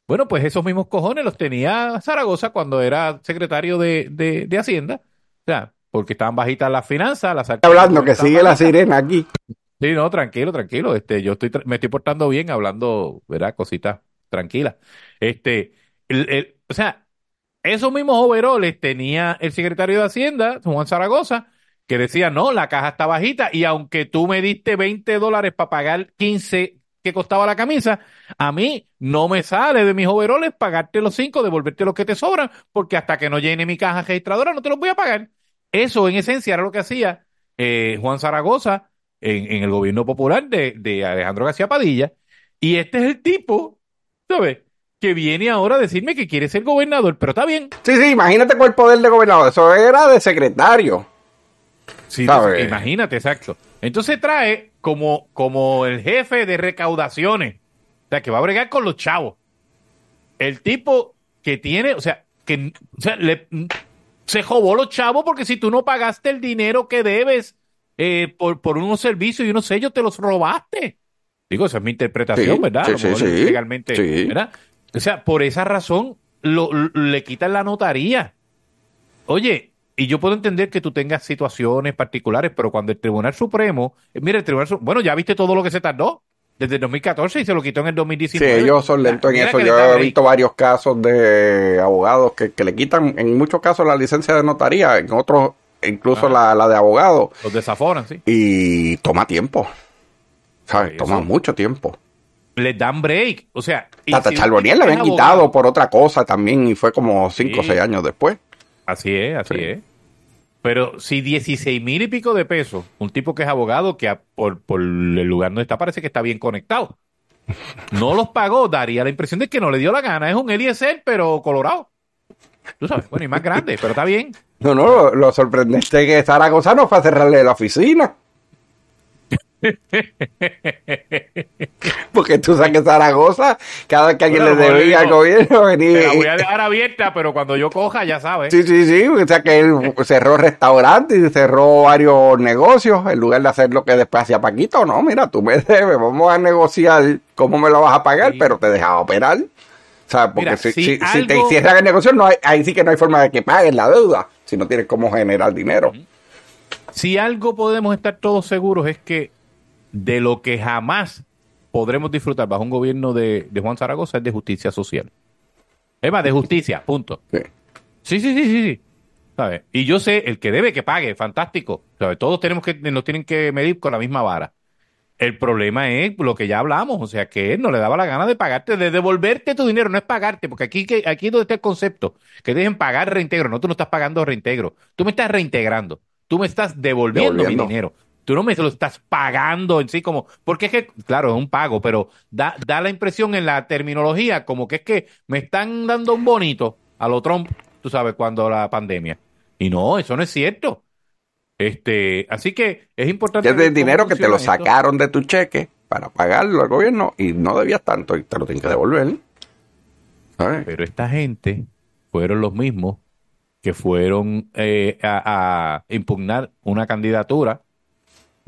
Bueno, pues esos mismos cojones los tenía Zaragoza cuando era secretario de, de, de Hacienda. O sea, porque estaban bajitas las finanzas. Las hablando que sigue la sirena aquí. Sí, no, tranquilo, tranquilo. Este, yo estoy, me estoy portando bien hablando, ¿verdad? Cositas tranquilas. Este, el, el, o sea, esos mismos overoles tenía el secretario de Hacienda, Juan Zaragoza, que decía, no, la caja está bajita y aunque tú me diste 20 dólares para pagar 15 que costaba la camisa, a mí no me sale de mis overoles pagarte los 5, devolverte lo que te sobran, porque hasta que no llene mi caja registradora no te los voy a pagar. Eso en esencia era lo que hacía eh, Juan Zaragoza en, en, el gobierno popular de, de Alejandro García Padilla. Y este es el tipo, ¿sabes? Que viene ahora a decirme que quiere ser gobernador, pero está bien. Sí, sí, imagínate con el poder de gobernador. Eso era de secretario. Sí, ¿sabes? imagínate, exacto. Entonces trae como, como el jefe de recaudaciones, o sea, que va a bregar con los chavos. El tipo que tiene, o sea, que o sea, le, se jobó los chavos porque si tú no pagaste el dinero que debes eh, por, por unos servicios y unos sellos, te los robaste. Digo, esa es mi interpretación, Sí, ¿verdad? sí, sí, sí. legalmente, Sí. ¿verdad? O sea, por esa razón lo, lo- le quitan la notaría. Oye, y yo puedo entender que tú tengas situaciones particulares, pero cuando el Tribunal Supremo, eh, mira, el Tribunal Supremo, bueno, ya viste todo lo que se tardó desde el 2014 y se lo quitó en el Sí, 2019. ellos son lentos en eso. Yo he visto varios casos de abogados que, que le quitan, en muchos casos, la licencia de notaría, en otros, incluso Ah. la, la de abogado, Los desaforan, sí. y toma tiempo. ¿Sabes? Sí, Toma mucho tiempo. Les dan break. O sea, Hasta si le habían abogado- quitado por otra cosa también, y fue como 5 o Sí. 6 años después. Así es, así Sí. es. Pero si 16 mil y pico de pesos, un tipo que es abogado, que a- por, por el lugar donde está parece que está bien conectado, no los pagó, daría la impresión de que no le dio la gana. Es un Eliezer, pero colorado. Tú sabes, bueno, y más grande, pero está bien. No, no, lo, lo sorprendente es que Zaragoza no fue a cerrarle la oficina. Porque tú sabes que Zaragoza, cada vez que alguien Bueno, le debía al gobierno, Te venía. la voy a dejar abierta, pero cuando yo coja, ya sabes. Sí, sí, sí, o sea que él cerró restaurantes y cerró varios negocios en lugar de hacer lo que después hacía Paquito. No, mira, tú me debes, vamos a negociar cómo me lo vas a pagar, Sí. pero te dejaba operar. O sea, porque Mira, si, si si- si te algo- cierran el negocio, no hay, ahí sí que no hay forma de que paguen la deuda, si no tienes cómo generar dinero. Si algo podemos estar todos seguros es que de lo que jamás podremos disfrutar bajo un gobierno de, de Juan Zaragoza es de justicia social. Es más, de justicia, punto. Sí. Sí, sí, sí, sí, sí. Y yo sé, el que debe que pague, fantástico. ¿Sabes? Todos tenemos que, nos tienen que medir con la misma vara. El problema es lo que ya hablamos, o sea, que él no le daba la gana de pagarte, de devolverte tu dinero, no es pagarte, porque aquí, que, aquí es donde está el concepto, que dejen pagar reintegro, no, tú no estás pagando reintegro, tú me estás reintegrando, tú me estás devolviendo, Devolviendo. mi dinero, tú no me lo estás pagando en sí como, porque es que, claro, es un pago, pero da, da la impresión en la terminología como que es que me están dando un bonito a lo Trump, tú sabes, cuando la pandemia. Y no, eso no es cierto. Este, así que es importante. Es cómo dinero que te lo esto. sacaron de tu cheque para pagarlo al gobierno y no debías tanto y te lo tienen que devolver. ¿Sabes? Pero esta gente fueron los mismos que fueron eh, a, a impugnar una candidatura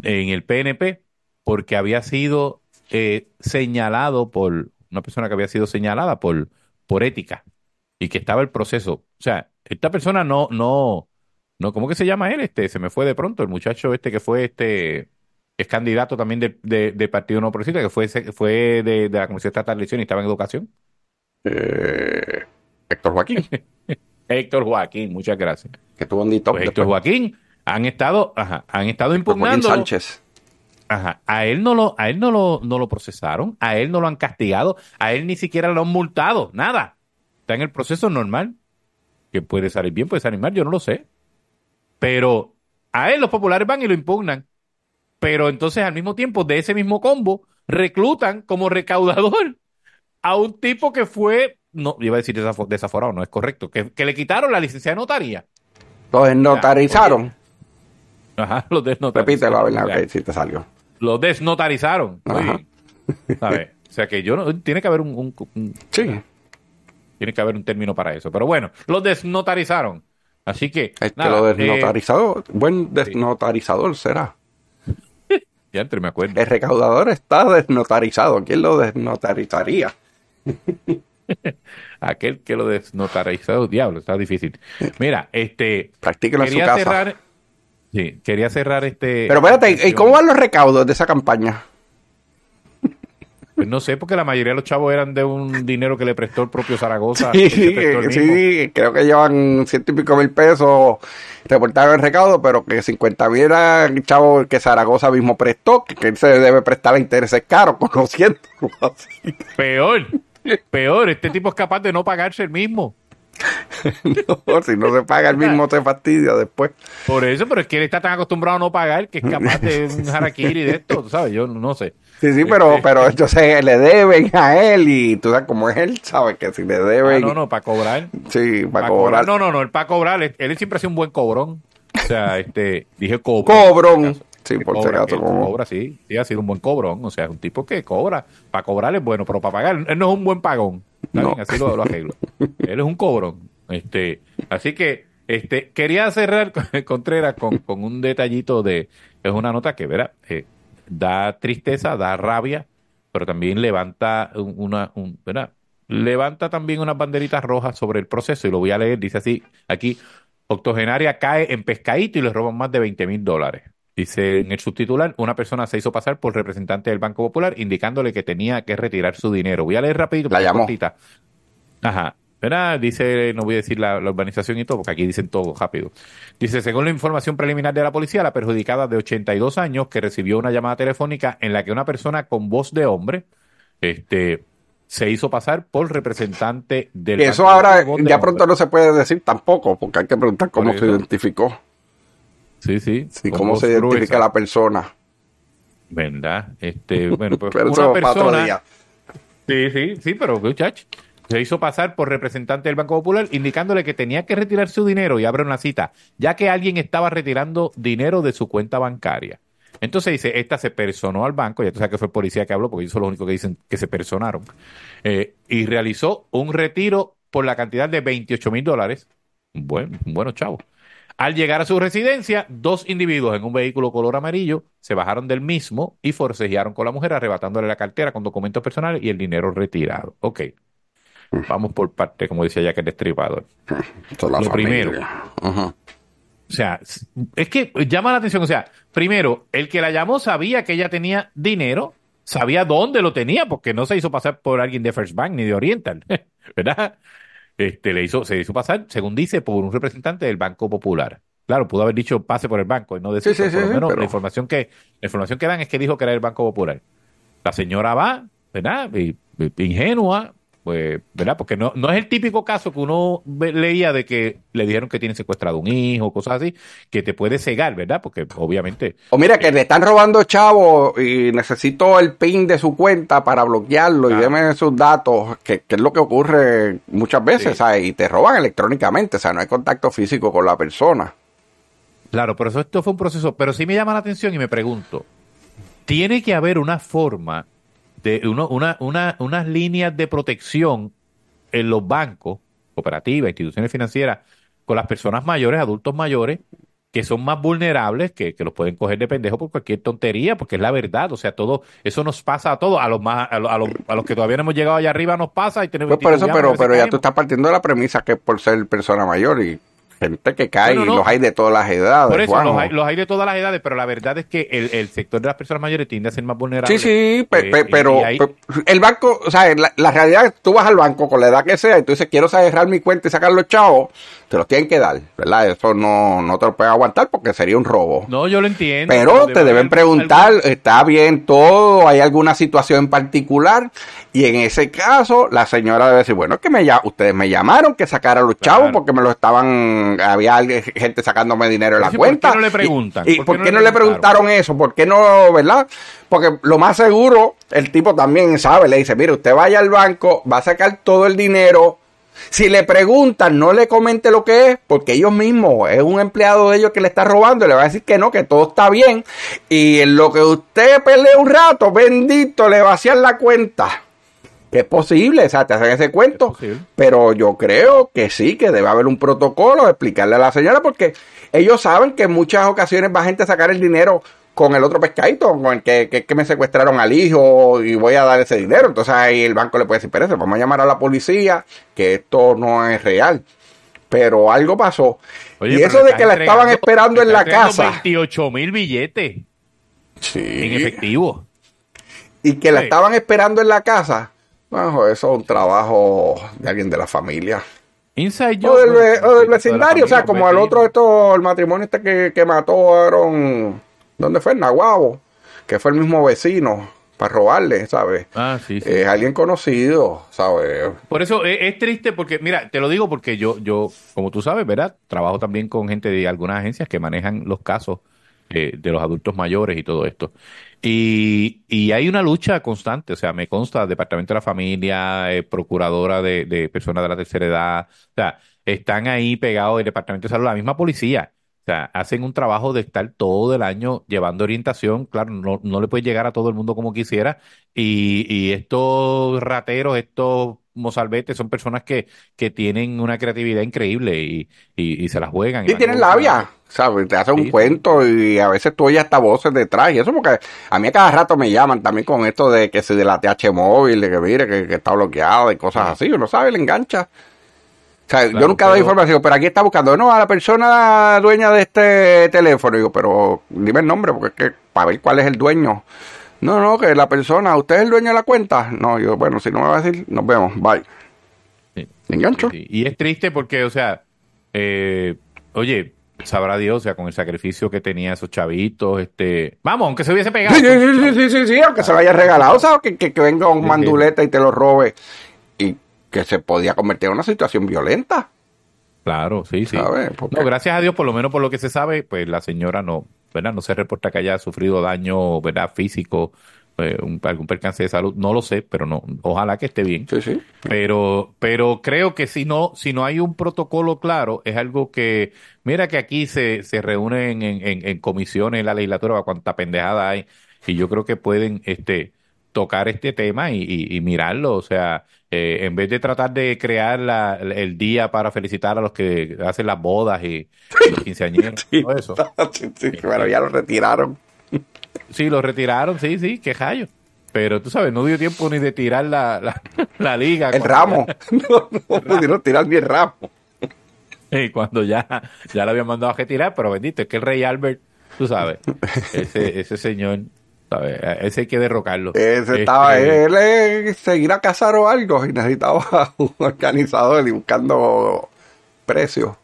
en el PNP porque había sido eh, señalado por una persona que había sido señalada por, por ética y que estaba el proceso. O sea, esta persona no, no, no, ¿cómo que se llama él? Este, se me fue de pronto, el muchacho este que fue este, es candidato también de, de- del Partido No Progresista, que fue, fue de, de la Comisión Estatal de Elecciones y estaba en educación. Eh, Héctor Joaquín, Héctor Joaquín, muchas gracias. que tuvo un Pues Héctor Joaquín han estado, ajá, han estado impugnando. Sánchez. Ajá, a él no lo, a él no lo, no lo procesaron, a él no lo han castigado, a él ni siquiera lo han multado, nada. Está en el proceso normal. Que puede salir bien, puede salir mal, yo no lo sé. Pero a él los populares van y lo impugnan. Pero entonces al mismo tiempo de ese mismo combo reclutan como recaudador a un tipo que fue, no, iba a decir desafo- desaforado, no es correcto, que, que le quitaron la licencia de notaría. Lo desnotarizaron. Ajá, lo desnotarizaron. Repítelo, a ver, O sea, ok, si te salió. Lo desnotarizaron. Ajá. Oye, ¿sabes? O sea que yo no, tiene que haber un, un- un- Sí. tiene que haber un término para eso. Pero bueno, lo desnotarizaron. Así que, que lo eh, desnotarizado, buen desnotarizador será. ya entre me acuerdo. El recaudador está desnotarizado. ¿Quién lo desnotarizaría? Aquel que lo desnotarizó, diablo, está difícil. Mira, este. Practíquelo en su casa. cerrar. Sí, quería cerrar este. Pero espérate, ¿y cómo van los recaudos de esa campaña? Pues no sé, porque la mayoría de los chavos eran de un dinero que le prestó el propio Zaragoza. Sí, sí, creo que llevan ciento y pico mil pesos reportados en recaudo, pero que 50 mil era el chavo que Zaragoza mismo prestó, que, que él se debe prestar a intereses caros, conociendo. así. Peor, peor, este tipo es capaz de no pagarse el mismo. No, si no se paga el mismo, se fastidia después. Por eso, pero es que él está tan acostumbrado a no pagar que es capaz de un harakiri de esto, tú ¿sabes? Yo no sé. Sí, sí, pero, Este- pero entonces le deben a él y tú sabes cómo es él, sabes que si le Ah, deben, no, no, para cobrar. sí, Para cobrar. No, no, no, él para cobrar, él, él siempre ha sido un buen cobrón. O sea, este, dije cobro. Cobrón. Sí, por si cobra, acaso, que como- cobra, sí, sí, ha sido un buen cobrón. O sea, es un tipo que cobra. Para cobrar es bueno, pero para pagar, él no es un buen pagón. No. así lo, lo arreglo. él es un cobrón. Este, así que, este, quería cerrar con Contreras con, con un detallito de, es una nota que, verá, eh, da tristeza, da rabia, pero también levanta un- una, un, ¿verdad? Levanta también unas banderitas rojas sobre el proceso y lo voy a leer. Dice así, aquí, octogenaria cae en pescadito y le roban más de 20 mil dólares. Dice en el subtitular, una persona se hizo pasar por representante del Banco Popular indicándole que tenía que retirar su dinero. Voy a leer rapidito. La llamó. cortita. Ajá. ¿Verdad? Dice, no voy a decir la, la urbanización y todo, porque aquí dicen todo rápido. Dice, según la información preliminar de la policía, la perjudicada de 82 años que recibió una llamada telefónica en la que una persona con voz de hombre este, se hizo pasar por representante del Y eso Banco ahora ya hombre. pronto no se puede decir tampoco, porque hay que preguntar cómo se identificó, Sí, sí. sí, cómo se identifica gruesa. la persona. ¿Verdad? Este, bueno, pues Pero una persona. Sí, sí, sí, pero muchacho. Se hizo pasar por representante del Banco Popular indicándole que tenía que retirar su dinero y abre una cita, ya que alguien estaba retirando dinero de su cuenta bancaria. Entonces dice, esta se personó al banco, ya tú sabes que fue el policía que habló, porque ellos son los únicos que dicen que se personaron, eh, y realizó un retiro por la cantidad de 28 mil dólares. Bueno, bueno, chavo. Al llegar a su residencia, dos individuos en un vehículo color amarillo se bajaron del mismo y forcejearon con la mujer, arrebatándole la cartera con documentos personales y el dinero retirado. Ok. Vamos por parte, como decía Jack el Destripador. La Lo primero. familia. Ajá. O sea, es que llama la atención. O sea, primero, el que la llamó sabía que ella tenía dinero, sabía dónde lo tenía, porque no se hizo pasar por alguien de First Bank ni de Oriental, ¿verdad? Este, le hizo, se hizo pasar, según dice, por un representante del Banco Popular. Claro, pudo haber dicho pase por el banco y no decir, Sí, por lo sí, menos pero- la información que, la información que dan es que dijo que era el Banco Popular. La señora va, ¿verdad? Y- y- ingenua, pues, ¿verdad? Porque no, no es el típico caso que uno leía de que le dijeron que tiene secuestrado un hijo, cosas así, que te puede cegar, ¿verdad? Porque obviamente O mira que le están robando chavo y necesito el pin de su cuenta para bloquearlo y deme sus datos, que, que es lo que ocurre muchas veces, Sí. ¿sabes? Y te roban electrónicamente, o sea, no hay contacto físico con la persona. Claro, pero eso esto fue un proceso, pero sí me llama la atención y me pregunto, tiene que haber una forma de uno, una, una, unas líneas de protección en los bancos, cooperativas, instituciones financieras, con las personas mayores, adultos mayores, que son más vulnerables, que, que los pueden coger de pendejo por cualquier tontería, porque es la verdad, o sea, todo, eso nos pasa a todos, a los más, a los, a los, a los que todavía no hemos llegado allá arriba nos pasa y tenemos Pues por eso, pero, pero ya tú estás partiendo de la premisa que es por ser persona mayor y gente que cae Bueno, y no. los hay de todas las edades. Por eso, los hay, los hay de todas las edades, pero la verdad es que el, el sector de las personas mayores tiende a ser más vulnerable. Sí, sí, pe- Eh, pe- pero el banco, o sea, la, la realidad es que tú vas al banco con la edad que sea y tú dices, quiero cerrar mi cuenta y sacar los chavos. Te los tienen que dar, ¿verdad? Eso no, no te lo pueden aguantar porque sería un robo. No, yo lo entiendo. Pero te deben preguntar, ¿está bien todo? ¿Hay alguna situación en particular? Y en ese caso, la señora debe decir, bueno, es que me, ustedes me llamaron que sacara a los chavos porque me lo estaban, había gente sacándome dinero en la cuenta. ¿Por qué no le preguntan? ¿Y, por qué, no, le preguntaron eso? ¿Por qué no, verdad? Porque lo más seguro, el tipo también sabe, le dice, mire, usted vaya al banco, va a sacar todo el dinero, si le preguntan, no le comente lo que es, porque ellos mismos, es un empleado de ellos que le está robando, y le va a decir que no, que todo está bien. Y en lo que usted pelea un rato, bendito, le vacian la cuenta. Que es posible, o sea, te hacen ese cuento. Pero yo creo que sí, que debe haber un protocolo, explicarle a la señora, porque ellos saben que en muchas ocasiones va gente a sacar el dinero con el otro pescadito, con el que, que, me secuestraron al hijo y voy a dar ese dinero. Entonces ahí el banco le puede decir, pero vamos a llamar a la policía, que esto no es real. Pero algo pasó. y eso de que la estaban esperando en la casa. 28 mil billetes. Sí. En efectivo. Y que la estaban esperando en la casa. Bueno, eso es un trabajo de alguien de la familia. Inside o del, vecindario, o sea, como el otro, esto, el matrimonio este que, que mataron ¿Dónde fue? En Nahuabo, que fue el mismo vecino para robarle, ¿sabes? Ah, sí, sí. Es alguien conocido, ¿sabes? Por eso es, triste porque, mira, te lo digo porque yo, yo, como tú sabes, ¿verdad? Trabajo también con gente de algunas agencias que manejan los casos eh, de los adultos mayores y todo esto. Y, y, hay una lucha constante, o sea, me consta Departamento de la Familia, eh, Procuradora de, de Personas de la Tercera Edad, o sea, están ahí pegados el Departamento de Salud, la misma policía o sea, hacen un trabajo de estar todo el año llevando orientación. Claro, no, no le puede llegar a todo el mundo como quisiera. Y, y estos rateros, estos mozalbetes, son personas que, que tienen una creatividad increíble y, y, se la juegan. Y, tienen labia, ¿sabes? Te hacen un cuento y a veces tú oyes hasta voces detrás. Y eso porque a mí a cada rato me llaman también con esto de que se de la TH móvil, de que mire, que, que está bloqueado y cosas así. Uno sabe, le engancha. O sea, yo nunca doy información, pero aquí está buscando, no, a la persona dueña de este teléfono. Digo, pero dime el nombre, porque es que para ver cuál es el dueño. No, no, que la persona, ¿usted es el dueño de la cuenta? No, yo, bueno, si no me va a decir, nos vemos, bye. Sí. Y es triste porque, o sea, eh, oye, sabrá Dios, o sea, con el sacrificio que tenía esos chavitos, este, vamos, aunque se hubiese pegado. Sí, sí, sí, sí, sí, aunque se lo haya regalado, o sea, que, que venga un manduleta y te lo robe. Que se podía convertir en una situación violenta. Claro, sí, sí. No, gracias a Dios, por lo menos por lo que se sabe, pues la señora no, ¿verdad? No se reporta que haya sufrido daño, ¿verdad? Físico, eh, algún percance de salud, no lo sé, pero no, ojalá que esté bien. Sí, sí. Pero, pero creo que si no, si no hay un protocolo claro, es algo que, mira que aquí se, se reúnen en, en, en comisiones en la legislatura, cuánta pendejada hay, y yo creo que pueden, este, tocar este tema y, mirarlo. O sea, eh, en vez de tratar de crear el día para felicitar a los que hacen las bodas y, los quinceañeros, todo eso. Sí, bueno, ya lo retiraron. Sí, lo retiraron, sí, sí, qué hallo. Pero tú sabes, no dio tiempo ni de tirar la, la, liga. El ramo. no, no pudieron tirar ni el ramo. Y cuando ya, ya lo habían mandado a retirar, pero bendito, es que el rey Albert, tú sabes, ese, ese señor ese hay que derrocarlo. Ese estaba, este, él, él seguir a cazar o algo y necesitaba un organizador y buscando precios.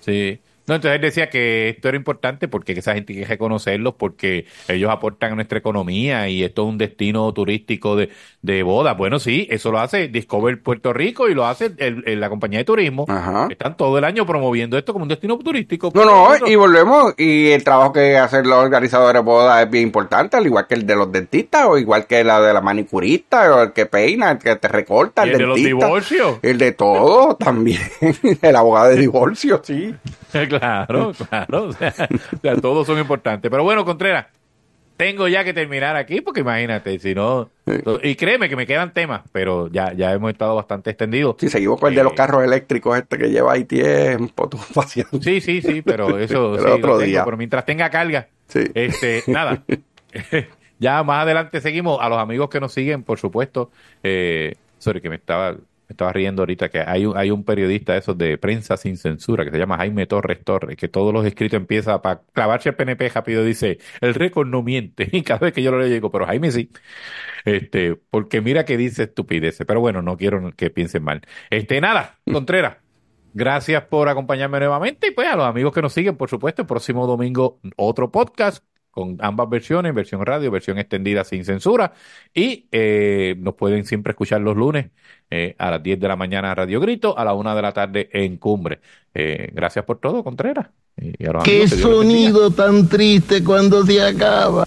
Sí. No, entonces él decía que esto era importante porque esa gente hay que reconocerlos porque ellos aportan a nuestra economía y esto es un destino turístico de, de boda. Bueno, sí, eso lo hace Discover Puerto Rico y lo hace el, la compañía de turismo. Están todo el año promoviendo esto como un destino turístico. No, no, y volvemos. Y el trabajo que hacen los organizadores de boda es bien importante, al igual que el de los dentistas o igual que la de la manicurista o el que peina, el que te recorta, el, el de los divorcios. El de todo también. el abogado de divorcio, sí. claro, claro. O sea, todos son importantes. Pero bueno, Contreras, tengo ya que terminar aquí porque imagínate, si no... Y créeme que me quedan temas, pero ya, ya hemos estado bastante extendidos. Si seguimos con el de los eh, carros eléctricos este que lleva ahí tiempo, tú Sí, sí, sí, pero eso otro día. Pero mientras tenga carga, este, nada. ya más adelante seguimos. A los amigos que nos siguen, por supuesto. Eh, sorry, que me estaba estaba riendo ahorita que hay un, hay un periodista de esos de prensa sin censura que se llama Jaime Torres Torres, que todos los escritos empieza para clavarse el PNP rápido, dice, el récord no miente. Y cada vez que yo lo le digo, pero Jaime sí. Este, porque mira que dice estupideces. Pero bueno, no quiero que piensen mal. Este, nada, Contreras. Gracias por acompañarme nuevamente y pues a los amigos que nos siguen, por supuesto, el próximo domingo otro podcast con ambas versiones, versión radio, versión extendida sin censura. Y eh, nos pueden siempre escuchar los lunes eh, a las 10 de la mañana Radio Grito, a la 1 de la tarde en Cumbre. Eh, gracias por todo, Contreras. Qué sonido tan triste cuando se acaba.